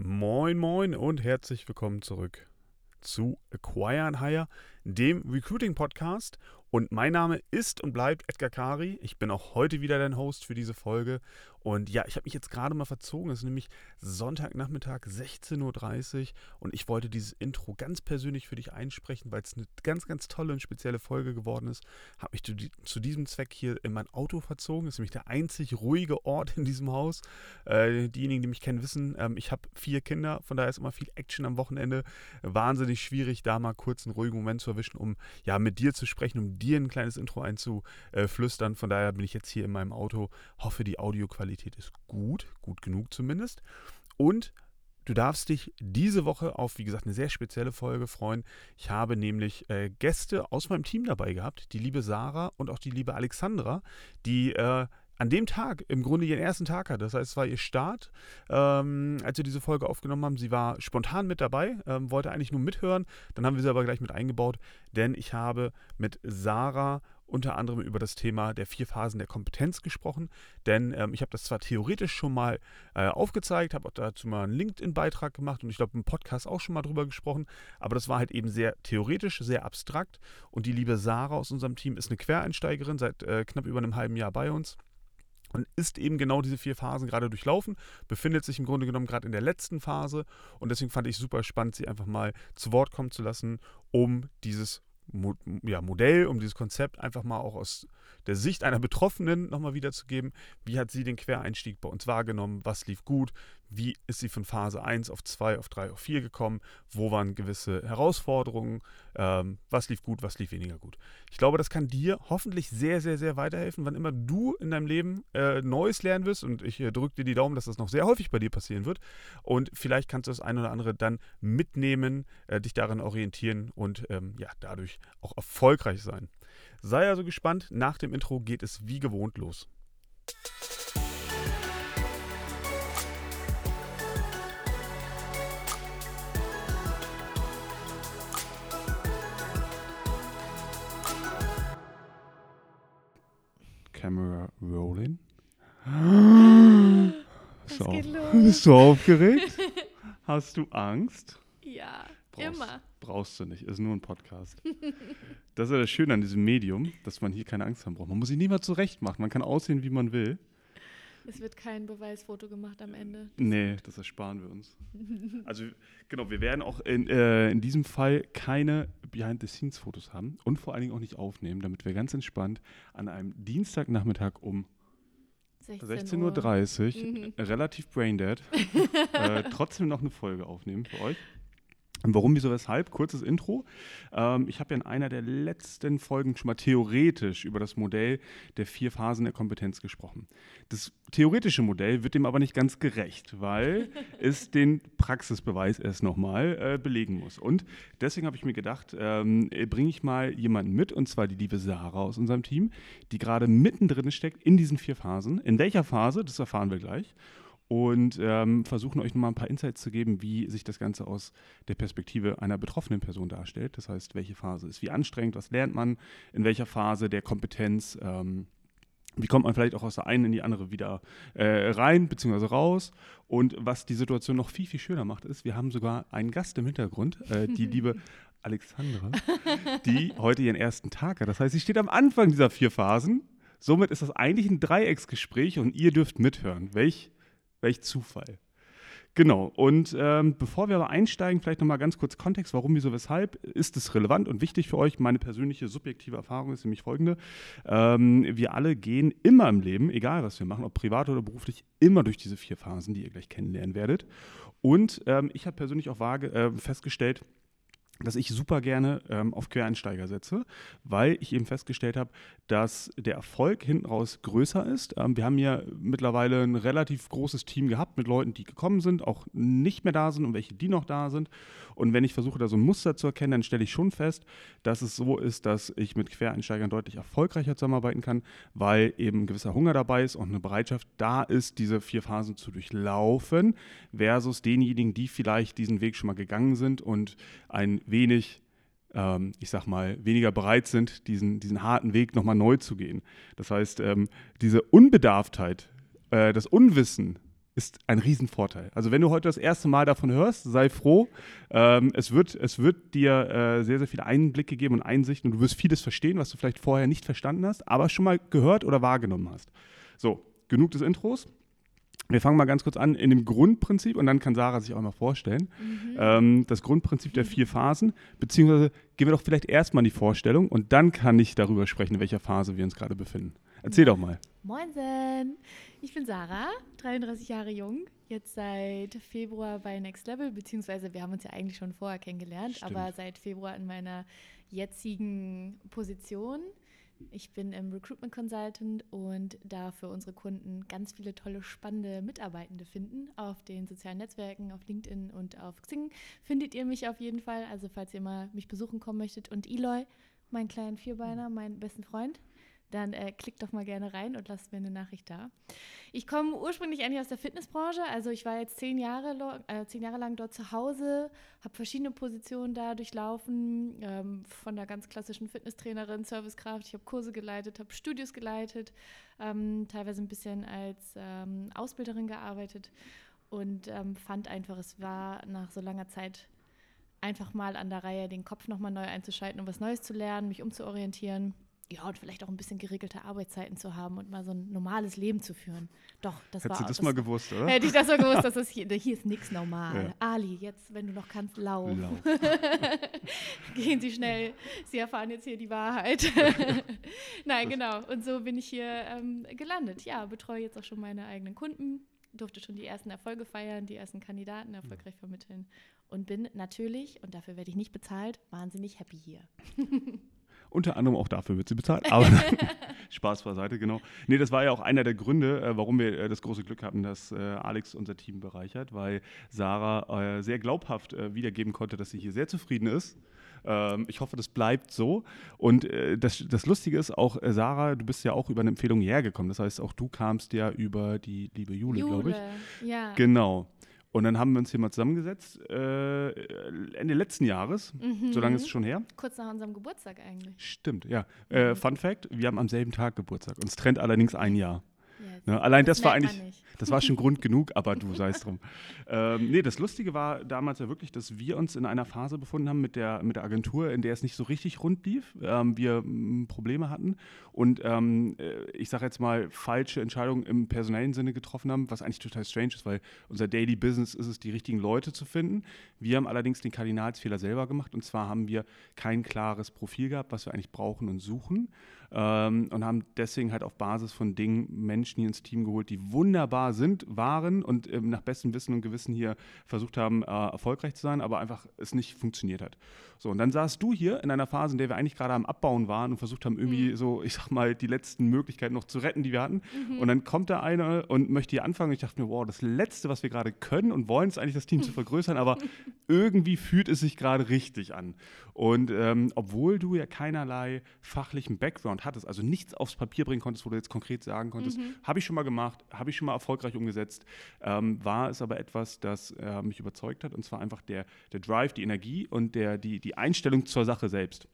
Moin, moin und herzlich willkommen zurück zu Acquire and Hire, dem Recruiting Podcast. Und mein Name ist und bleibt Edgar Kari. Ich bin auch heute wieder dein Host für diese Folge. Und ja, ich habe mich jetzt gerade mal verzogen. Es ist nämlich Sonntagnachmittag 16.30 Uhr und ich wollte dieses Intro ganz persönlich für dich einsprechen, weil es eine ganz, ganz tolle und spezielle Folge geworden ist. Habe mich zu, diesem Zweck hier in mein Auto verzogen. Das ist nämlich der einzig ruhige Ort in diesem Haus. Äh, diejenigen, die mich kennen, wissen, ähm, ich habe vier Kinder, von daher ist immer viel Action am Wochenende. Wahnsinnig schwierig, da mal kurz einen ruhigen Moment zu erwischen, um ja mit dir zu sprechen, um dir ein kleines Intro einzuflüstern. Von daher bin ich jetzt hier in meinem Auto. Hoffe, die Audioqualität ist gut, gut genug zumindest. Und Du darfst dich diese Woche auf, wie gesagt, eine sehr spezielle Folge freuen. Ich habe nämlich äh, Gäste aus meinem Team dabei gehabt, die liebe Sarah und auch die liebe Alexandra, die äh, an dem Tag im Grunde ihren ersten Tag hat. Das heißt, es war ihr Start, ähm, als wir diese Folge aufgenommen haben. Sie war spontan mit dabei, ähm, wollte eigentlich nur mithören. Dann haben wir sie aber gleich mit eingebaut, denn ich habe mit Sarah unter anderem über das Thema der vier Phasen der Kompetenz gesprochen. Denn ähm, ich habe das zwar theoretisch schon mal äh, aufgezeigt, habe auch dazu mal einen LinkedIn-Beitrag gemacht und ich glaube im Podcast auch schon mal drüber gesprochen, aber das war halt eben sehr theoretisch, sehr abstrakt. Und die liebe Sarah aus unserem Team ist eine Quereinsteigerin, seit äh, knapp über einem halben Jahr bei uns und ist eben genau diese vier Phasen gerade durchlaufen, befindet sich im Grunde genommen gerade in der letzten Phase und deswegen fand ich super spannend, sie einfach mal zu Wort kommen zu lassen, um dieses Mo ja, Modell, um dieses Konzept einfach mal auch aus der Sicht einer Betroffenen nochmal wiederzugeben. Wie hat sie den Quereinstieg bei uns wahrgenommen? Was lief gut? Wie ist sie von Phase 1 auf 2, auf 3, auf 4 gekommen? Wo waren gewisse Herausforderungen? Ähm, was lief gut, was lief weniger gut? Ich glaube, das kann dir hoffentlich sehr, sehr, sehr weiterhelfen, wann immer du in deinem Leben äh, Neues lernen wirst. Und ich äh, drücke dir die Daumen, dass das noch sehr häufig bei dir passieren wird. Und vielleicht kannst du das eine oder andere dann mitnehmen, äh, dich daran orientieren und ähm, ja, dadurch auch erfolgreich sein. Sei also gespannt, nach dem Intro geht es wie gewohnt los. Camera rolling. So. Bist du aufgeregt? Hast du Angst? Ja, brauchst, immer. Brauchst du nicht, ist nur ein Podcast. das ist ja das Schöne an diesem Medium, dass man hier keine Angst haben braucht. Man muss sich niemals zurecht machen, man kann aussehen, wie man will. Es wird kein Beweisfoto gemacht am Ende. Nee, das ersparen wir uns. Also genau, wir werden auch in, äh, in diesem Fall keine Behind-the-Scenes-Fotos haben und vor allen Dingen auch nicht aufnehmen, damit wir ganz entspannt an einem Dienstagnachmittag um 16.30 Uhr, mhm. relativ braindead, äh, trotzdem noch eine Folge aufnehmen für euch. Warum, wieso, weshalb? Kurzes Intro. Ähm, ich habe ja in einer der letzten Folgen schon mal theoretisch über das Modell der vier Phasen der Kompetenz gesprochen. Das theoretische Modell wird dem aber nicht ganz gerecht, weil es den Praxisbeweis erst nochmal äh, belegen muss. Und deswegen habe ich mir gedacht, ähm, bringe ich mal jemanden mit, und zwar die liebe Sarah aus unserem Team, die gerade mittendrin steckt in diesen vier Phasen. In welcher Phase, das erfahren wir gleich und ähm, versuchen euch nochmal ein paar Insights zu geben, wie sich das Ganze aus der Perspektive einer betroffenen Person darstellt. Das heißt, welche Phase ist wie anstrengend, was lernt man, in welcher Phase der Kompetenz, ähm, wie kommt man vielleicht auch aus der einen in die andere wieder äh, rein bzw. raus. Und was die Situation noch viel, viel schöner macht, ist, wir haben sogar einen Gast im Hintergrund, äh, die liebe Alexandra, die heute ihren ersten Tag hat. Das heißt, sie steht am Anfang dieser vier Phasen. Somit ist das eigentlich ein Dreiecksgespräch und ihr dürft mithören. Welch Welch Zufall. Genau, und ähm, bevor wir aber einsteigen, vielleicht nochmal ganz kurz Kontext, warum, wieso, weshalb, ist es relevant und wichtig für euch? Meine persönliche subjektive Erfahrung ist nämlich folgende. Ähm, wir alle gehen immer im Leben, egal was wir machen, ob privat oder beruflich, immer durch diese vier Phasen, die ihr gleich kennenlernen werdet. Und ähm, ich habe persönlich auch vage, äh, festgestellt, dass ich super gerne ähm, auf Quereinsteiger setze, weil ich eben festgestellt habe, dass der Erfolg hinten raus größer ist. Ähm, wir haben ja mittlerweile ein relativ großes Team gehabt mit Leuten, die gekommen sind, auch nicht mehr da sind und welche, die noch da sind. Und wenn ich versuche, da so ein Muster zu erkennen, dann stelle ich schon fest, dass es so ist, dass ich mit Quereinsteigern deutlich erfolgreicher zusammenarbeiten kann, weil eben ein gewisser Hunger dabei ist und eine Bereitschaft da ist, diese vier Phasen zu durchlaufen, versus denjenigen, die vielleicht diesen Weg schon mal gegangen sind und ein wenig ähm, ich sag mal, weniger bereit sind, diesen, diesen harten Weg nochmal neu zu gehen. Das heißt, ähm, diese Unbedarftheit, äh, das Unwissen ist ein Riesenvorteil. Also wenn du heute das erste Mal davon hörst, sei froh. Ähm, es, wird, es wird dir äh, sehr, sehr viele Einblicke geben und Einsichten und du wirst vieles verstehen, was du vielleicht vorher nicht verstanden hast, aber schon mal gehört oder wahrgenommen hast. So, genug des Intros. Wir fangen mal ganz kurz an in dem Grundprinzip und dann kann Sarah sich auch mal vorstellen. Mhm. Ähm, das Grundprinzip der vier Phasen, beziehungsweise gehen wir doch vielleicht erstmal in die Vorstellung und dann kann ich darüber sprechen, in welcher Phase wir uns gerade befinden. Erzähl doch mal. Moinsen, ich bin Sarah, 33 Jahre jung, jetzt seit Februar bei Next Level, beziehungsweise wir haben uns ja eigentlich schon vorher kennengelernt, Stimmt. aber seit Februar in meiner jetzigen Position ich bin im Recruitment Consultant und darf für unsere Kunden ganz viele tolle, spannende Mitarbeitende finden. Auf den sozialen Netzwerken, auf LinkedIn und auf Xing findet ihr mich auf jeden Fall. Also falls ihr mal mich besuchen kommen möchtet. Und Eloy, mein kleinen Vierbeiner, mein besten Freund, dann äh, klickt doch mal gerne rein und lasst mir eine Nachricht da. Ich komme ursprünglich eigentlich aus der Fitnessbranche. Also ich war jetzt zehn Jahre, äh, zehn Jahre lang dort zu Hause, habe verschiedene Positionen da durchlaufen, ähm, von der ganz klassischen Fitnesstrainerin, Servicekraft. Ich habe Kurse geleitet, habe Studios geleitet, ähm, teilweise ein bisschen als ähm, Ausbilderin gearbeitet und ähm, fand einfach, es war nach so langer Zeit einfach mal an der Reihe, den Kopf nochmal neu einzuschalten, um was Neues zu lernen, mich umzuorientieren ja, und vielleicht auch ein bisschen geregelte Arbeitszeiten zu haben und mal so ein normales Leben zu führen. Doch, das Hättest war du das, das mal gewusst, oder? Hätte ich das mal gewusst, dass das hier, hier ist nichts normal. Ja. Ali, jetzt, wenn du noch kannst, lauf. lauf. Gehen Sie schnell, Sie erfahren jetzt hier die Wahrheit. Nein, genau. Und so bin ich hier ähm, gelandet. Ja, betreue jetzt auch schon meine eigenen Kunden, durfte schon die ersten Erfolge feiern, die ersten Kandidaten erfolgreich vermitteln und bin natürlich, und dafür werde ich nicht bezahlt, wahnsinnig happy hier. Unter anderem auch dafür wird sie bezahlt. Aber Spaß beiseite, genau. Nee, das war ja auch einer der Gründe, äh, warum wir äh, das große Glück hatten, dass äh, Alex unser Team bereichert, weil Sarah sehr glaubhaft wiedergeben konnte, dass sie hier sehr zufrieden ist. Ähm, ich hoffe, das bleibt so. Und das, das Lustige ist auch, Sarah, du bist ja auch über eine Empfehlung hergekommen. Das heißt, auch du kamst ja über die liebe Jule, Jule glaube ich. Ja. Genau. Und dann haben wir uns hier mal zusammengesetzt, äh, Ende letzten Jahres, mhm. so lange ist es schon her. Kurz nach unserem Geburtstag eigentlich. Stimmt, ja. Äh, mhm. Fun Fact: Wir haben am selben Tag Geburtstag. Uns trennt allerdings ein Jahr. Yes. Ne? Allein das, das war eigentlich, das war schon Grund genug, aber du sei es drum. Ähm, nee, das Lustige war damals ja wirklich, dass wir uns in einer Phase befunden haben mit der, mit der Agentur, in der es nicht so richtig rund lief. Ähm, wir m, Probleme hatten und ähm, äh, ich sage jetzt mal falsche Entscheidungen im personellen Sinne getroffen haben, was eigentlich total strange ist, weil unser Daily Business ist es, die richtigen Leute zu finden. Wir haben allerdings den Kardinalsfehler selber gemacht und zwar haben wir kein klares Profil gehabt, was wir eigentlich brauchen und suchen ähm, und haben deswegen halt auf Basis von Dingen Menschen hier ins Team geholt, die wunderbar sind, waren und ähm, nach bestem Wissen und Gewissen hier versucht haben, äh, erfolgreich zu sein, aber einfach es nicht funktioniert hat. So, und dann saßt du hier in einer Phase, in der wir eigentlich gerade am Abbauen waren und versucht haben, irgendwie mhm. so, ich sag mal, die letzten Möglichkeiten noch zu retten, die wir hatten. Mhm. Und dann kommt da einer und möchte hier anfangen. Ich dachte mir, wow, das Letzte, was wir gerade können und wollen, ist eigentlich das Team zu vergrößern, aber irgendwie fühlt es sich gerade richtig an. Und ähm, obwohl du ja keinerlei fachlichen Background hattest, also nichts aufs Papier bringen konntest, wo du jetzt konkret sagen konntest, mhm. habe ich schon mal gemacht, habe ich schon mal erfolgreich umgesetzt, ähm, war es aber etwas, das äh, mich überzeugt hat. Und zwar einfach der, der Drive, die Energie und der, die, die Einstellung zur Sache selbst.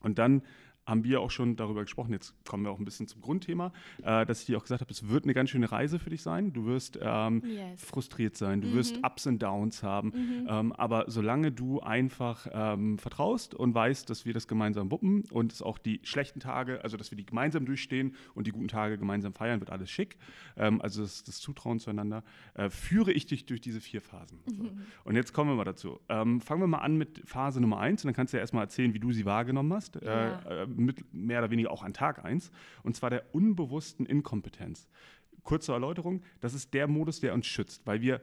Und dann haben wir auch schon darüber gesprochen, jetzt kommen wir auch ein bisschen zum Grundthema, äh, dass ich dir auch gesagt habe, es wird eine ganz schöne Reise für dich sein. Du wirst ähm, yes. frustriert sein, du mhm. wirst Ups und Downs haben, mhm. ähm, aber solange du einfach ähm, vertraust und weißt, dass wir das gemeinsam wuppen und es auch die schlechten Tage, also dass wir die gemeinsam durchstehen und die guten Tage gemeinsam feiern, wird alles schick. Ähm, also das, das, Zutrauen zueinander, äh, führe ich dich durch diese vier Phasen. Mhm. So. Und jetzt kommen wir mal dazu. Ähm, fangen wir mal an mit Phase Nummer eins und dann kannst du ja erstmal erzählen, wie du sie wahrgenommen hast. Ja. Äh, mit mehr oder weniger auch an Tag 1, und zwar der unbewussten Inkompetenz. Kurze Erläuterung, das ist der Modus, der uns schützt, weil wir,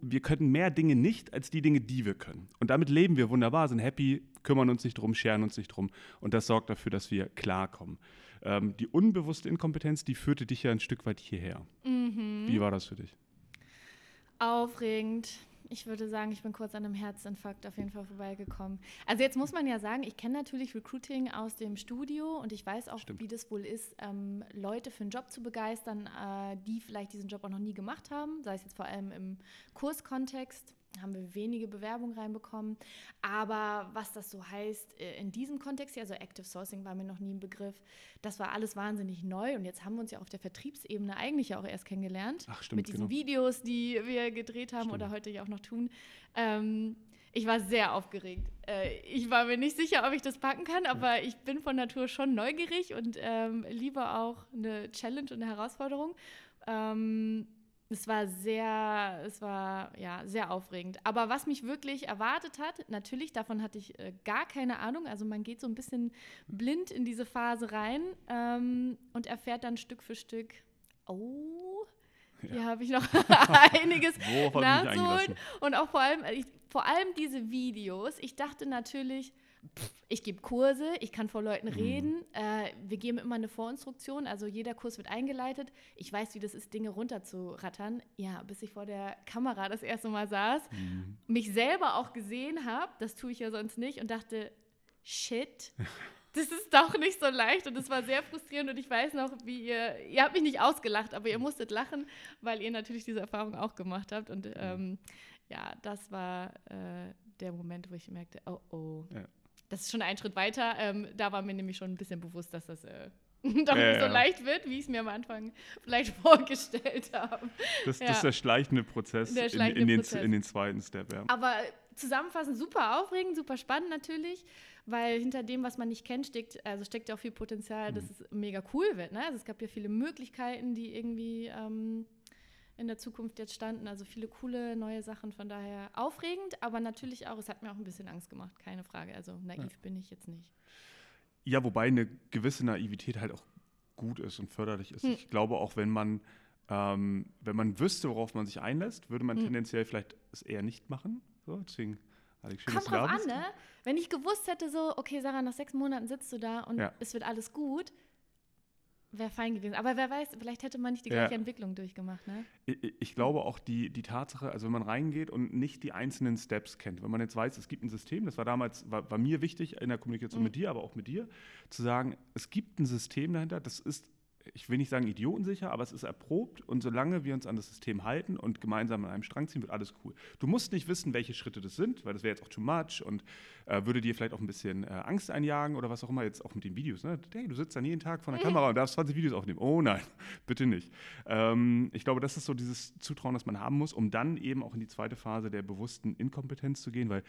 wir können mehr Dinge nicht als die Dinge, die wir können. Und damit leben wir wunderbar, sind happy, kümmern uns nicht drum, scheren uns nicht drum und das sorgt dafür, dass wir klarkommen. Ähm, die unbewusste Inkompetenz, die führte dich ja ein Stück weit hierher. Mhm. Wie war das für dich? Aufregend ich würde sagen, ich bin kurz an einem Herzinfarkt auf jeden Fall vorbeigekommen. Also jetzt muss man ja sagen, ich kenne natürlich Recruiting aus dem Studio und ich weiß auch, Stimmt. wie das wohl ist, ähm, Leute für einen Job zu begeistern, äh, die vielleicht diesen Job auch noch nie gemacht haben, sei es jetzt vor allem im Kurskontext. Haben wir wenige Bewerbungen reinbekommen. Aber was das so heißt äh, in diesem Kontext hier, also Active Sourcing war mir noch nie ein Begriff, das war alles wahnsinnig neu. Und jetzt haben wir uns ja auf der Vertriebsebene eigentlich ja auch erst kennengelernt. Ach, stimmt, mit diesen genau. Videos, die wir gedreht haben Stimmt. oder heute ja auch noch tun. Ähm, ich war sehr aufgeregt. Äh, ich war mir nicht sicher, ob ich das packen kann, aber ich bin von Natur schon neugierig und ähm, liebe auch eine Challenge und eine Herausforderung. Ähm, es war sehr, es war ja sehr aufregend. Aber was mich wirklich erwartet hat, natürlich, davon hatte ich äh, gar keine Ahnung. Also man geht so ein bisschen blind in diese Phase rein ähm, und erfährt dann Stück für Stück, oh, hier habe ich noch einiges nachzuholen. Und auch vor allem, ich, vor allem diese Videos. Ich dachte natürlich, ich gebe Kurse, ich kann vor Leuten reden. Äh, wir geben immer eine Vorinstruktion, also jeder Kurs wird eingeleitet. Ich weiß, wie das ist, Dinge runterzurattern. Ja, bis ich vor der Kamera das erste Mal saß, mich selber auch gesehen habe, das tue ich ja sonst nicht, und dachte, shit. Das ist doch nicht so leicht und es war sehr frustrierend und ich weiß noch, wie ihr, ihr habt mich nicht ausgelacht, aber ihr musstet lachen, weil ihr natürlich diese Erfahrung auch gemacht habt und ähm, ja, das war äh, der Moment, wo ich merkte, oh oh, Ja. Das ist schon ein Schritt weiter. Ähm, da war mir nämlich schon ein bisschen bewusst, dass das äh, doch Ja, nicht so leicht wird, wie ich es mir am Anfang vielleicht vorgestellt habe. Das, Ja. das ist der schleichende Prozess, Der schleichende in, in, den, Prozess. in den zweiten Step. Ja. Aber zusammenfassend super aufregend, super spannend natürlich, weil hinter dem, was man nicht kennt, steckt, also steckt ja auch viel Potenzial, dass es mega cool wird. Ne? Also es gab ja viele Möglichkeiten, die irgendwie ähm, in der Zukunft jetzt standen. Also viele coole neue Sachen. Von daher aufregend, aber natürlich auch, es hat mir auch ein bisschen Angst gemacht, keine Frage. Also naiv bin ich jetzt nicht. Ja, wobei eine gewisse Naivität halt auch gut ist und förderlich ist. Ich glaube auch, wenn man, ähm, wenn man wüsste, worauf man sich einlässt, würde man tendenziell vielleicht es eher nicht machen. So, deswegen, Alex, schön, Kommt drauf an, ne? Wenn ich gewusst hätte, so, okay, Sarah, nach sechs Monaten sitzt du da und Ja. es wird alles gut, wäre fein gewesen. Aber wer weiß, vielleicht hätte man nicht die Ja. gleiche Entwicklung durchgemacht, ne? Ich, ich glaube auch die, die Tatsache, also wenn man reingeht und nicht die einzelnen Steps kennt, wenn man jetzt weiß, es gibt ein System, das war damals, war, war mir wichtig in der Kommunikation mit dir, aber auch mit dir, zu sagen, es gibt ein System dahinter, das ist, ich will nicht sagen idiotensicher, aber es ist erprobt und solange wir uns an das System halten und gemeinsam an einem Strang ziehen, wird alles cool. Du musst nicht wissen, welche Schritte das sind, weil das wäre jetzt auch too much und äh, würde dir vielleicht auch ein bisschen äh, Angst einjagen oder was auch immer, jetzt auch mit den Videos. Ne? Hey, du sitzt dann jeden Tag vor der Kamera und darfst 20 Videos aufnehmen. Oh nein, bitte nicht. Ähm, ich glaube, das ist so dieses Zutrauen, das man haben muss, um dann eben auch in die zweite Phase der bewussten Inkompetenz zu gehen, weil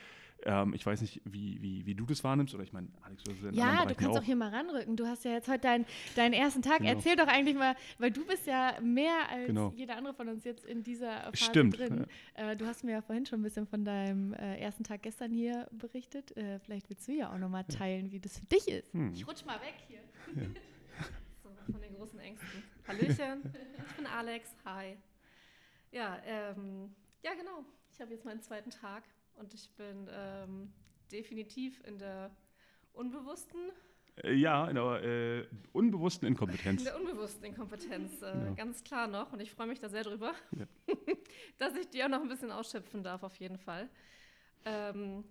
ähm, ich weiß nicht, wie, wie, wie du das wahrnimmst oder ich meine, Alex, du in Ja, du kannst auch hier mal ranrücken. Du hast ja jetzt heute deinen, deinen ersten Tag. Genau. Erzähl doch eigentlich mal, weil du bist ja mehr als Genau. jeder andere von uns jetzt in dieser Phase Stimmt, drin. Äh, du hast mir ja vorhin schon ein bisschen von deinem äh, ersten Tag gestern hier berichtet. Äh, vielleicht willst du ja auch nochmal teilen, wie das für dich ist. Hm. Ich rutsch mal weg hier. So, von den großen Ängsten. Hallöchen, ich bin Alex. Hi. Ja, ähm, ja genau. Ich habe jetzt meinen zweiten Tag und ich bin ähm, definitiv in der unbewussten, Äh, ja, in der äh, unbewussten in Inkompetenz. der unbewussten Inkompetenz, äh, Genau. ganz klar noch. Und ich freue mich da sehr drüber, Ja. dass ich die auch noch ein bisschen ausschöpfen darf, auf jeden Fall. Ähm,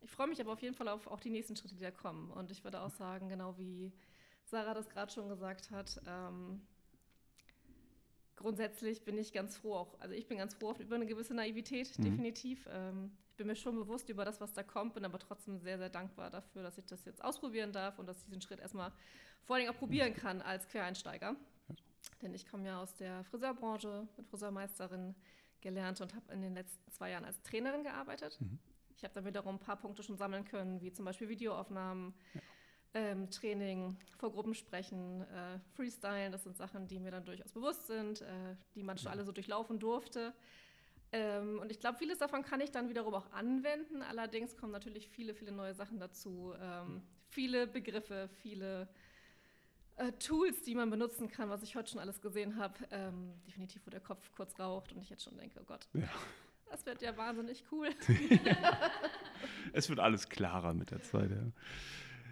ich freue mich aber auf jeden Fall auf auch die nächsten Schritte, die da kommen. Und ich würde auch sagen, genau wie Sarah das gerade schon gesagt hat, ähm, grundsätzlich bin ich ganz froh auch, also ich bin ganz froh über eine gewisse Naivität, Mhm. definitiv. Ähm, ich bin mir schon bewusst über das, was da kommt, bin aber trotzdem sehr, sehr dankbar dafür, dass ich das jetzt ausprobieren darf und dass ich diesen Schritt erstmal vor allen Dingen auch probieren kann als Quereinsteiger. Denn ich komme ja aus der Friseurbranche, bin Friseurmeisterin gelernt und habe in den letzten zwei Jahren als Trainerin gearbeitet. Mhm. Ich habe da wiederum ein paar Punkte schon sammeln können, wie zum Beispiel Videoaufnahmen, ähm, Training, vor Gruppen sprechen, äh, Freestylen. Das sind Sachen, die mir dann durchaus bewusst sind, äh, die man schon alle so durchlaufen durfte. Ähm, und ich glaube, vieles davon kann ich dann wiederum auch anwenden. Allerdings kommen natürlich viele, viele neue Sachen dazu. Ähm, viele Begriffe, viele äh, Tools, die man benutzen kann, was ich heute schon alles gesehen habe. Ähm, definitiv, wo der Kopf kurz raucht und ich jetzt schon denke, oh Gott, Ja. das wird ja wahnsinnig cool. Es wird alles klarer mit der Zeit, ja.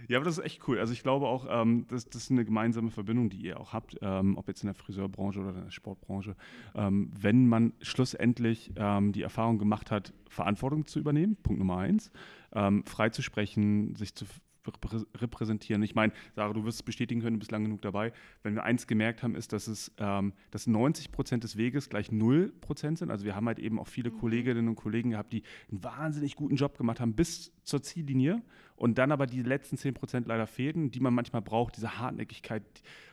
Ja, aber das ist echt cool. Also ich glaube auch, ähm, das, das ist eine gemeinsame Verbindung, die ihr auch habt, ähm, ob jetzt in der Friseurbranche oder in der Sportbranche. Ähm, wenn man schlussendlich ähm, die Erfahrung gemacht hat, Verantwortung zu übernehmen, Punkt Nummer eins, ähm, frei zu sprechen, sich zu repräsentieren. Ich meine, Sarah, du wirst es bestätigen können, du bist lang genug dabei. Wenn wir eins gemerkt haben, ist, dass es ähm, dass 90 Prozent des Weges gleich 0 Prozent sind. Also wir haben halt eben auch viele mhm. Kolleginnen und Kollegen gehabt, die einen wahnsinnig guten Job gemacht haben bis zur Ziellinie und dann aber die letzten 10 Prozent leider fehlten, die man manchmal braucht, diese Hartnäckigkeit,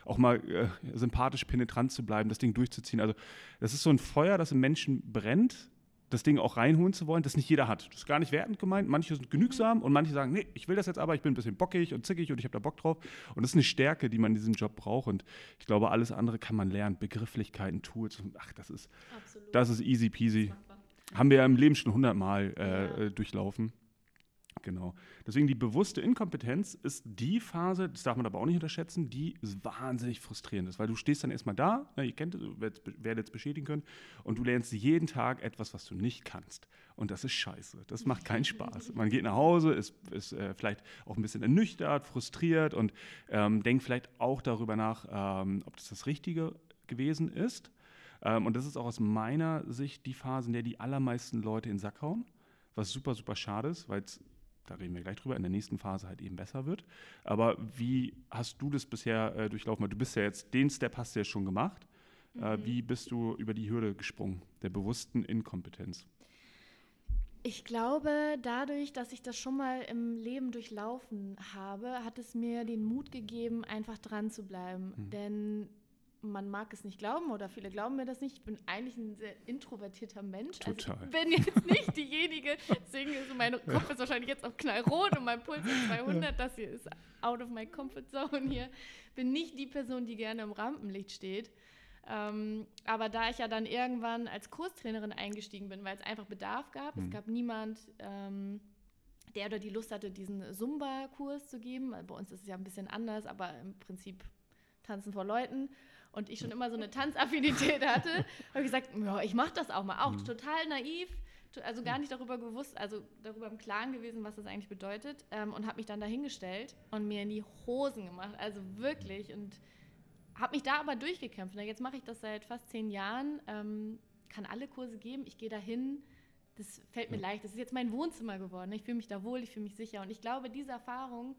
auch mal äh, sympathisch penetrant zu bleiben, das Ding durchzuziehen. Also das ist so ein Feuer, das im Menschen brennt das Ding auch reinholen zu wollen, das nicht jeder hat. Das ist gar nicht wertend gemeint. Manche sind genügsam und manche sagen, nee, ich will das jetzt aber, ich bin ein bisschen bockig und zickig und ich habe da Bock drauf. Und das ist eine Stärke, die man in diesem Job braucht. Und ich glaube, alles andere kann man lernen. Begrifflichkeiten, Tools. Ach, das ist, das ist easy peasy. Haben wir ja im Leben schon hundertmal äh, ja. Durchlaufen. Genau. Deswegen die bewusste Inkompetenz ist die Phase, das darf man aber auch nicht unterschätzen, die wahnsinnig frustrierend ist, weil du stehst dann erstmal da, ne, ihr kennt es, werdet es beschädigen können, und du lernst jeden Tag etwas, was du nicht kannst. Und das ist scheiße. Das macht keinen Spaß. Man geht nach Hause, ist, ist äh, vielleicht auch ein bisschen ernüchtert, frustriert und ähm, denkt vielleicht auch darüber nach, ähm, ob das das Richtige gewesen ist. Ähm, und das ist auch aus meiner Sicht die Phase, in der die allermeisten Leute in den Sack hauen was super, super schade ist, weil es da reden wir gleich drüber, in der nächsten Phase halt eben besser wird. Aber wie hast du das bisher äh, durchlaufen? Du bist ja jetzt, den Step hast du ja schon gemacht. Äh, mhm. Äh, wie bist du über die Hürde gesprungen, der bewussten Inkompetenz? Ich glaube, dadurch, dass ich das schon mal im Leben durchlaufen habe, hat es mir den Mut gegeben, einfach dran zu bleiben. Mhm. Denn man mag es nicht glauben oder viele glauben mir das nicht. Ich bin eigentlich ein sehr introvertierter Mensch. Total. Also ich bin jetzt nicht diejenige, deswegen ist mein Kopf ist wahrscheinlich jetzt auch knallrot und mein Puls ist 200. Das hier ist out of my comfort zone hier. Bin nicht die Person, die gerne im Rampenlicht steht. Ähm, aber da ich ja dann irgendwann als Kurstrainerin eingestiegen bin, weil es einfach Bedarf gab, mhm. es gab niemand, ähm, der oder die Lust hatte, diesen Zumba-Kurs zu geben. Bei uns ist es ja ein bisschen anders, aber im Prinzip tanzen vor Leuten und ich schon immer so eine Tanzaffinität hatte, habe ich gesagt, ja, ich mache das auch mal. Auch mhm. total naiv, also gar nicht darüber gewusst, also darüber im Klaren gewesen, was das eigentlich bedeutet ähm, und habe mich dann dahingestellt und mir in die Hosen gemacht, also wirklich und habe mich da aber durchgekämpft. Na, jetzt mache ich das seit fast zehn Jahren, ähm, kann alle Kurse geben, ich gehe dahin, das fällt mir ja. leicht, das ist jetzt mein Wohnzimmer geworden, ich fühle mich da wohl, ich fühle mich sicher und ich glaube, diese Erfahrung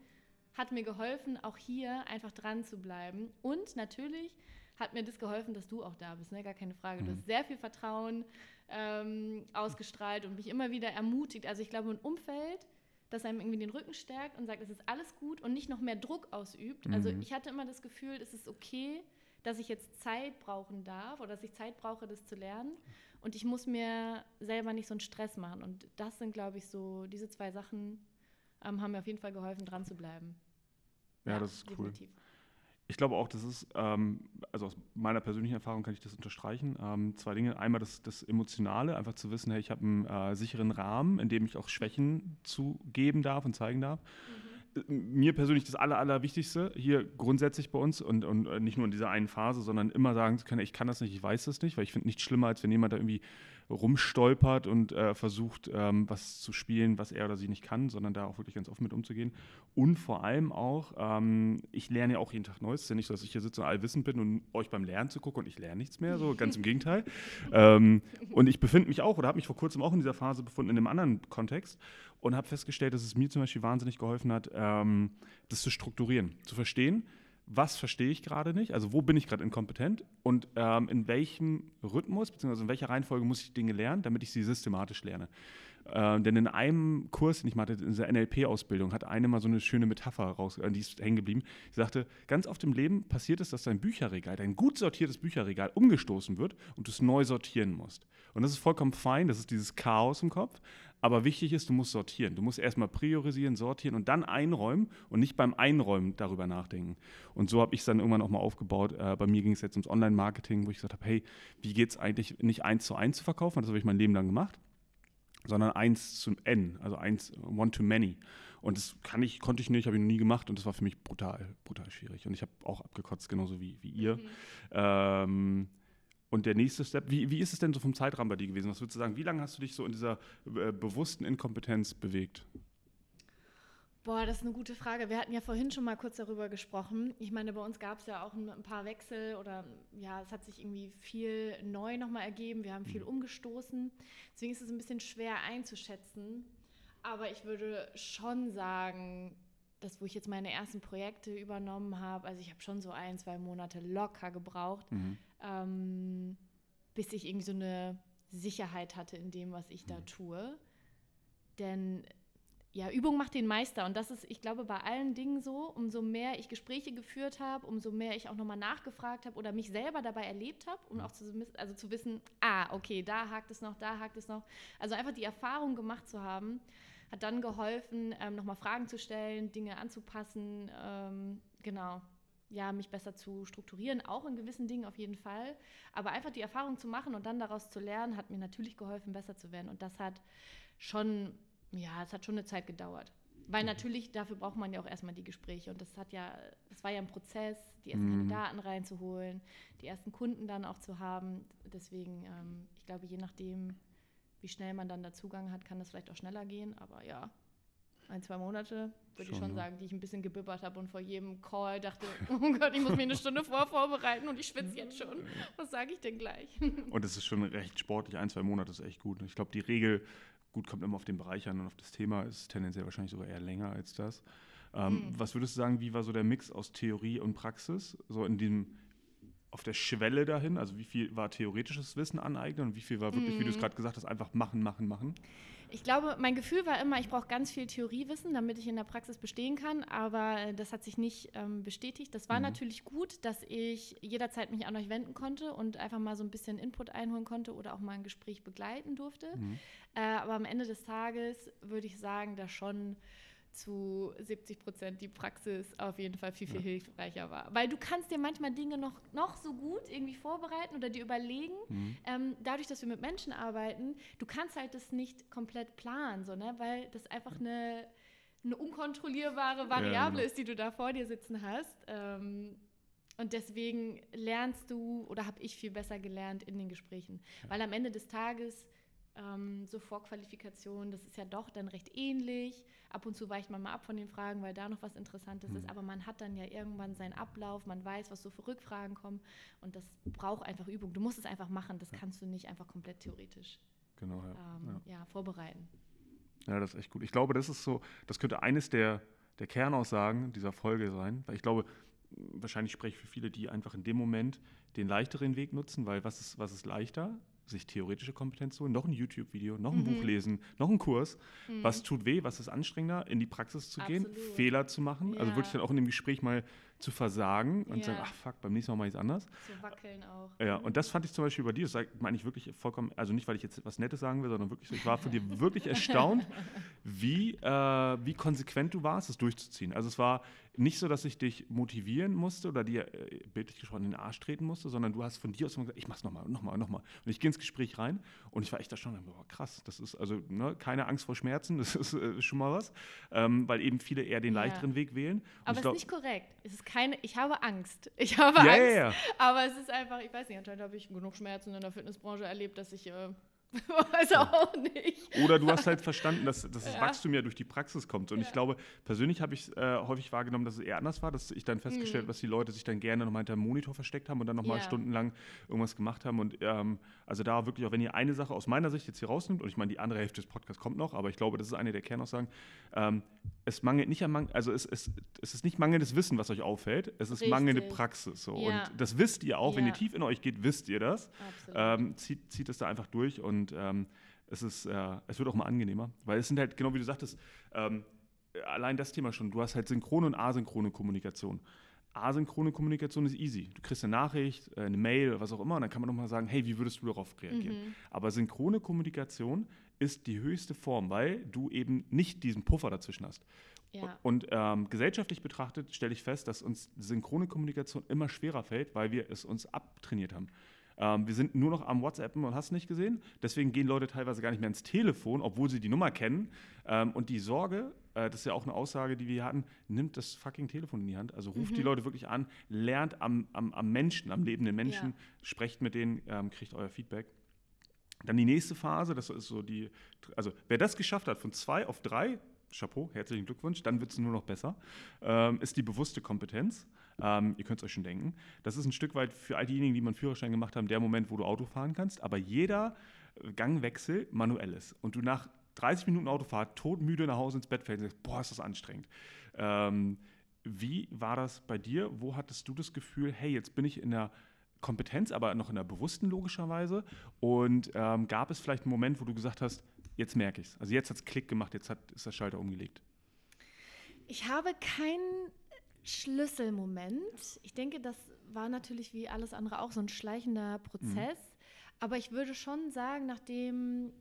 hat mir geholfen, auch hier einfach dran zu bleiben und natürlich hat mir das geholfen, dass du auch da bist, ne? gar keine Frage. Mhm. Du hast sehr viel Vertrauen ähm, ausgestrahlt und mich immer wieder ermutigt. Also ich glaube, ein Umfeld, das einem irgendwie den Rücken stärkt und sagt, es ist alles gut und nicht noch mehr Druck ausübt. Also mhm. Also ich hatte immer das Gefühl, es ist okay, dass ich jetzt Zeit brauchen darf oder dass ich Zeit brauche, das zu lernen. Und ich muss mir selber nicht so einen Stress machen. Und das sind, glaube ich, so, diese zwei Sachen ähm, haben mir auf jeden Fall geholfen, dran zu bleiben. Ja, ja das ist definitiv. cool. Ich glaube auch, das ist, ähm, also aus meiner persönlichen Erfahrung kann ich das unterstreichen. Ähm, zwei Dinge. Einmal das, das Emotionale, einfach zu wissen, hey, ich habe einen äh, sicheren Rahmen, in dem ich auch Schwächen zugeben darf und zeigen darf. Mhm. Mir persönlich das Aller, Allerwichtigste hier grundsätzlich bei uns und, und äh, nicht nur in dieser einen Phase, sondern immer sagen zu können, ich kann das nicht, ich weiß das nicht, weil ich finde nichts schlimmer, als wenn jemand da irgendwie rumstolpert und äh, versucht, ähm, was zu spielen, was er oder sie nicht kann, sondern da auch wirklich ganz offen mit umzugehen. Und vor allem auch, ähm, ich lerne ja auch jeden Tag Neues. Es ist ja nicht so, dass ich hier sitze und allwissend bin und euch beim Lernen zu gucken und ich lerne nichts mehr, so ganz im Gegenteil. Ähm, und ich befinde mich auch oder habe mich vor kurzem auch in dieser Phase befunden, in einem anderen Kontext und habe festgestellt, dass es mir zum Beispiel wahnsinnig geholfen hat, ähm, das zu strukturieren, zu verstehen, was verstehe ich gerade nicht, also wo bin ich gerade inkompetent und ähm, in welchem Rhythmus bzw. in welcher Reihenfolge muss ich Dinge lernen, damit ich sie systematisch lerne. Äh, denn in einem Kurs, den ich mache, in dieser NLP-Ausbildung, hat eine mal so eine schöne Metapher raus, äh, die ist hängen geblieben. Sie sagte, ganz oft im Leben passiert es, dass dein Bücherregal, dein gut sortiertes Bücherregal umgestoßen wird und du es neu sortieren musst. Und das ist vollkommen fein, das ist dieses Chaos im Kopf. Aber wichtig ist, du musst sortieren. Du musst erstmal priorisieren, sortieren und dann einräumen und nicht beim Einräumen darüber nachdenken. Und so habe ich es dann irgendwann auch mal aufgebaut. Äh, bei mir ging es jetzt ums Online-Marketing, wo ich gesagt habe, hey, wie geht es eigentlich, nicht eins zu eins zu verkaufen, das habe ich mein Leben lang gemacht, sondern eins zu N, also eins, one to many. Und das kann ich, konnte ich nicht, habe ich noch nie gemacht und das war für mich brutal, brutal schwierig. Und ich habe auch abgekotzt, genauso wie, wie ihr. Mhm. Ähm, und der nächste Step, wie, wie ist es denn so vom Zeitrahmen bei dir gewesen? Was würdest du sagen, wie lange hast du dich so in dieser äh, bewussten Inkompetenz bewegt? Boah, das ist eine gute Frage. Wir hatten ja vorhin schon mal kurz darüber gesprochen. Ich meine, bei uns gab es ja auch ein, ein, paar Wechsel oder ja, es hat sich irgendwie viel neu nochmal ergeben. Wir haben viel mhm. umgestoßen. Deswegen ist es ein bisschen schwer einzuschätzen. Aber ich würde schon sagen, das, wo ich jetzt meine ersten Projekte übernommen habe, also ich habe schon so ein, zwei Monate locker gebraucht, mhm. Ähm, bis ich irgendwie so eine Sicherheit hatte in dem, was ich mhm. da tue. Denn ja, Übung macht den Meister. Und das ist, ich glaube, bei allen Dingen so. Umso mehr ich Gespräche geführt habe, umso mehr ich auch nochmal nachgefragt habe oder mich selber dabei erlebt habe, um auch zu, also zu wissen, ah, okay, da hakt es noch, da hakt es noch. Also einfach die Erfahrung gemacht zu haben, hat dann geholfen, ähm, nochmal Fragen zu stellen, Dinge anzupassen. Ähm, genau. Ja, mich besser zu strukturieren, auch in gewissen Dingen auf jeden Fall. Aber einfach die Erfahrung zu machen und dann daraus zu lernen, hat mir natürlich geholfen, besser zu werden. Und das hat schon ja, es hat schon eine Zeit gedauert. Weil mhm. natürlich, dafür braucht man ja auch erstmal die Gespräche. Und das hat ja, das war ja ein Prozess, die ersten mhm. Kandidaten reinzuholen, die ersten Kunden dann auch zu haben. Deswegen, ähm, ich glaube, je nachdem, wie schnell man dann da Zugang hat, kann das vielleicht auch schneller gehen. Aber ja, ein, zwei Monate, würde ich schon sagen, die ich ein bisschen gebibbert habe und vor jedem Call dachte, oh Gott, ich muss mich eine Stunde vor vorbereiten und ich schwitze jetzt schon. Was sage ich denn gleich? Und es ist schon recht sportlich, ein, zwei Monate ist echt gut. Ich glaube, die Regel Gut, kommt immer auf den Bereich an und auf das Thema, ist tendenziell wahrscheinlich sogar eher länger als das. Ähm, mhm. Was würdest du sagen, wie war so der Mix aus Theorie und Praxis? So in dem, auf der Schwelle dahin? Also wie viel war theoretisches Wissen aneignen und wie viel war wirklich, mhm. wie du es mhm. gerade gesagt hast, einfach machen, machen, machen? Ich glaube, mein Gefühl war immer, ich brauche ganz viel Theoriewissen, damit ich in der Praxis bestehen kann, aber das hat sich nicht ähm, bestätigt. Das war mhm. natürlich gut, dass ich jederzeit mich an euch wenden konnte und einfach mal so ein bisschen Input einholen konnte oder auch mal ein Gespräch begleiten durfte. Mhm. Äh, aber am Ende des Tages würde ich sagen, dass schon zu 70 Prozent die Praxis auf jeden Fall viel, viel ja. hilfreicher war. Weil du kannst dir manchmal Dinge noch, noch so gut irgendwie vorbereiten oder dir überlegen. Mhm. Ähm, dadurch, dass wir mit Menschen arbeiten, du kannst halt das nicht komplett planen, so, ne? weil das einfach eine, eine unkontrollierbare Variable ja, genau. ist, die du da vor dir sitzen hast. Ähm, und deswegen lernst du oder habe ich viel besser gelernt in den Gesprächen. Ja. Weil am Ende des Tages ähm, so Vorqualifikation, das ist ja doch dann recht ähnlich. Ab und zu weicht man mal ab von den Fragen, weil da noch was Interessantes mhm. ist. Aber man hat dann ja irgendwann seinen Ablauf, man weiß, was so für Rückfragen kommen. Und das braucht einfach Übung. Du musst es einfach machen. Das ja. kannst du nicht einfach komplett theoretisch genau, ja. Ähm, ja. vorbereiten. Ja, das ist echt gut. Ich glaube, das ist so, das könnte eines der, der Kernaussagen dieser Folge sein. Weil ich glaube, wahrscheinlich spreche ich für viele, die einfach in dem Moment den leichteren Weg nutzen, weil was ist, was ist leichter? Sich theoretische Kompetenz holen, noch ein YouTube-Video, noch ein mhm. Buch lesen, noch ein Kurs. Mhm. Was tut weh, was ist anstrengender, in die Praxis zu Absolut. gehen, Fehler zu machen, also ja. also wirklich dann auch in dem Gespräch mal zu versagen und ja. sagen, ach fuck, beim nächsten Mal mache ich es anders. Zu wackeln auch. Ja, und das fand ich zum Beispiel bei dir, das meine ich wirklich vollkommen, also nicht, weil ich jetzt was Nettes sagen will, sondern wirklich, ich war von dir wirklich erstaunt, wie, äh, wie konsequent du warst, es durchzuziehen. Also es war nicht so, dass ich dich motivieren musste oder dir äh, bildlich gesprochen in den Arsch treten musste, sondern du hast von dir aus gesagt, ich mach's nochmal, nochmal, nochmal. Und ich gehe ins Gespräch rein und ich war echt erstaunt, boah, krass, das ist also ne, keine Angst vor Schmerzen, das ist äh, schon mal was, ähm, weil eben viele eher den ja. leichteren Weg wählen. Und Aber es ist nicht korrekt. Es ist keine, ich habe Angst. Ich habe ja, Angst. Ja. Aber es ist einfach, ich weiß nicht, anscheinend habe ich genug Schmerzen in der Fitnessbranche erlebt, dass ich äh, Weiß auch nicht. Oder du hast halt verstanden, dass, dass das Wachstum ja durch die Praxis kommt. Und ja. ich glaube, persönlich habe ich äh, häufig wahrgenommen, dass es eher anders war, dass ich dann festgestellt mhm. dass die Leute sich dann gerne nochmal hinter dem Monitor versteckt haben und dann nochmal ja. stundenlang irgendwas gemacht haben. Und ähm, also da wirklich, auch wenn ihr eine Sache aus meiner Sicht jetzt hier rausnimmt, und ich meine, die andere Hälfte des Podcasts kommt noch, aber ich glaube, das ist eine der Kernaussagen, ähm, es mangelt nicht an, also es, es, es ist nicht mangelndes Wissen, was euch auffällt, es ist Richtig. mangelnde Praxis. So. Ja. Und das wisst ihr auch, wenn ihr tief in euch geht, wisst ihr das. Ähm, zieht, zieht es da einfach durch und und ähm, es, ist, äh, es wird auch mal angenehmer, weil es sind halt, genau wie du sagtest, ähm, allein das Thema schon, du hast halt synchrone und asynchrone Kommunikation. Asynchrone Kommunikation ist easy. Du kriegst eine Nachricht, äh, eine Mail, was auch immer, und dann kann man nochmal sagen, hey, wie würdest du darauf reagieren? Mhm. Aber synchrone Kommunikation ist die höchste Form, weil du eben nicht diesen Puffer dazwischen hast. Ja. Und ähm, gesellschaftlich betrachtet stelle ich fest, dass uns synchrone Kommunikation immer schwerer fällt, weil wir es uns abtrainiert haben. Ähm, wir sind nur noch am WhatsAppen und hast nicht gesehen. Deswegen gehen Leute teilweise gar nicht mehr ins Telefon, obwohl sie die Nummer kennen. Ähm, und die Sorge, äh, das ist ja auch eine Aussage, die wir hatten, nimmt das fucking Telefon in die Hand. Also ruft mhm. die Leute wirklich an, lernt am, am, am Menschen, am lebenden Menschen, ja. sprecht mit denen, ähm, kriegt euer Feedback. Dann die nächste Phase, das ist so die, also wer das geschafft hat, von zwei auf drei, Chapeau, herzlichen Glückwunsch, dann wird es nur noch besser, ähm, ist die bewusste Kompetenz. Ähm, ihr könnt es euch schon denken. Das ist ein Stück weit für all diejenigen, die mal einen Führerschein gemacht haben, der Moment, wo du Auto fahren kannst. Aber jeder Gangwechsel manuell ist. Und du nach 30 Minuten Autofahrt todmüde nach Hause ins Bett fällst und sagst, boah, ist das anstrengend. Ähm, wie war das bei dir? Wo hattest du das Gefühl, hey, jetzt bin ich in der Kompetenz, aber noch in der bewussten logischerweise? Und ähm, gab es vielleicht einen Moment, wo du gesagt hast, jetzt merke ich es. Also jetzt hat es Klick gemacht, jetzt hat, ist der Schalter umgelegt. Ich habe keinen Schlüsselmoment. Ich denke, das war natürlich wie alles andere auch so ein schleichender Prozess. Mhm. Aber ich würde schon sagen, nachdem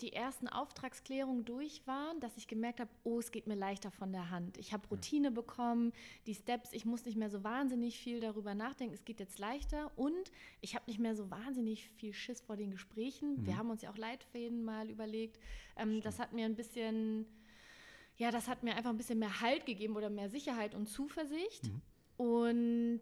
die ersten Auftragsklärungen durch waren, dass ich gemerkt habe, oh, es geht mir leichter von der Hand. Ich habe Routine bekommen, die Steps, ich muss nicht mehr so wahnsinnig viel darüber nachdenken, es geht jetzt leichter und ich habe nicht mehr so wahnsinnig viel Schiss vor den Gesprächen. Mhm. Wir haben uns ja auch Leitfäden mal überlegt. Ähm, das hat mir ein bisschen, ja, das hat mir einfach ein bisschen mehr Halt gegeben oder mehr Sicherheit und Zuversicht. Mhm. Und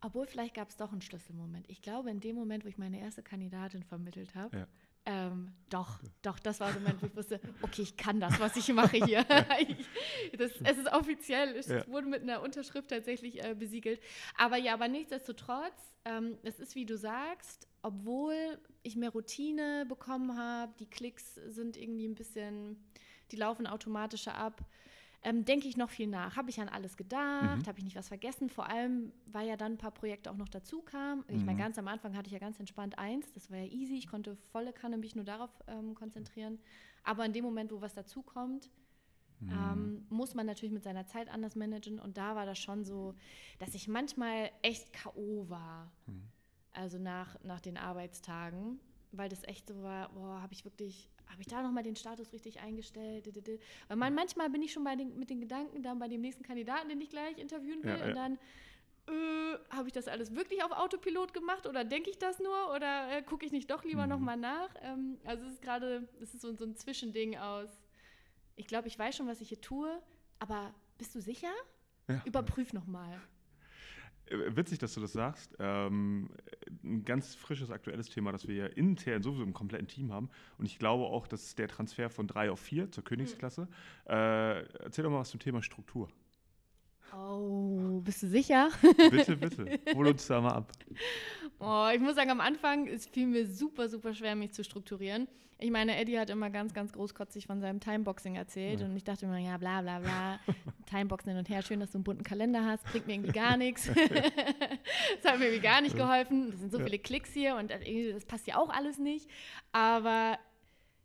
obwohl vielleicht gab es doch einen Schlüsselmoment. Ich glaube, in dem Moment, wo ich meine erste Kandidatin vermittelt habe, ja ähm, doch, doch, das war der Moment, wo ich wusste, okay, ich kann das, was ich mache hier. ich, das, es ist offiziell, es ja. wurde mit einer Unterschrift tatsächlich äh, besiegelt. Aber ja, aber nichtsdestotrotz, ähm, es ist wie du sagst, obwohl ich mehr Routine bekommen habe, die Klicks sind irgendwie ein bisschen, die laufen automatischer ab ähm, denke ich noch viel nach. Habe ich an alles gedacht? Mhm. Habe ich nicht was vergessen? Vor allem, weil ja dann ein paar Projekte auch noch dazu kamen. Ich meine, mhm. ganz am Anfang hatte ich ja ganz entspannt eins. Das war ja easy. Ich konnte volle Kanne mich nur darauf ähm, konzentrieren. Aber in dem Moment, wo was dazu kommt, mhm. ähm, muss man natürlich mit seiner Zeit anders managen. Und da war das schon so, dass ich manchmal echt K.O. war. Mhm. Also nach, nach den Arbeitstagen weil das echt so war, boah, habe ich wirklich habe ich da nochmal den Status richtig eingestellt? Weil man, manchmal bin ich schon bei den, mit den Gedanken dann bei dem nächsten Kandidaten, den ich gleich interviewen will, ja, ja. und dann äh, habe ich das alles wirklich auf Autopilot gemacht oder denke ich das nur oder äh, gucke ich nicht doch lieber mhm. nochmal nach? Ähm, also es ist gerade, es ist so, so ein Zwischending aus, ich glaube, ich weiß schon, was ich hier tue, aber bist du sicher? Ja. Überprüf nochmal. Äh, witzig, dass du das sagst. Ähm, ein ganz frisches, aktuelles Thema, das wir ja intern sowieso im kompletten Team haben. Und ich glaube auch, dass der Transfer von drei auf vier zur Königsklasse. Äh, erzähl doch mal was zum Thema Struktur. Oh, bist du sicher? Bitte, bitte. Hol uns da mal ab. Oh, ich muss sagen, am Anfang es fiel mir super, super schwer, mich zu strukturieren. Ich meine, Eddie hat immer ganz, ganz großkotzig von seinem Timeboxing erzählt ja. und ich dachte immer, ja, bla, bla, bla. Timeboxen hin und her, schön, dass du einen bunten Kalender hast, bringt mir irgendwie gar nichts. das hat mir irgendwie gar nicht geholfen. Das sind so viele Klicks hier und das passt ja auch alles nicht. Aber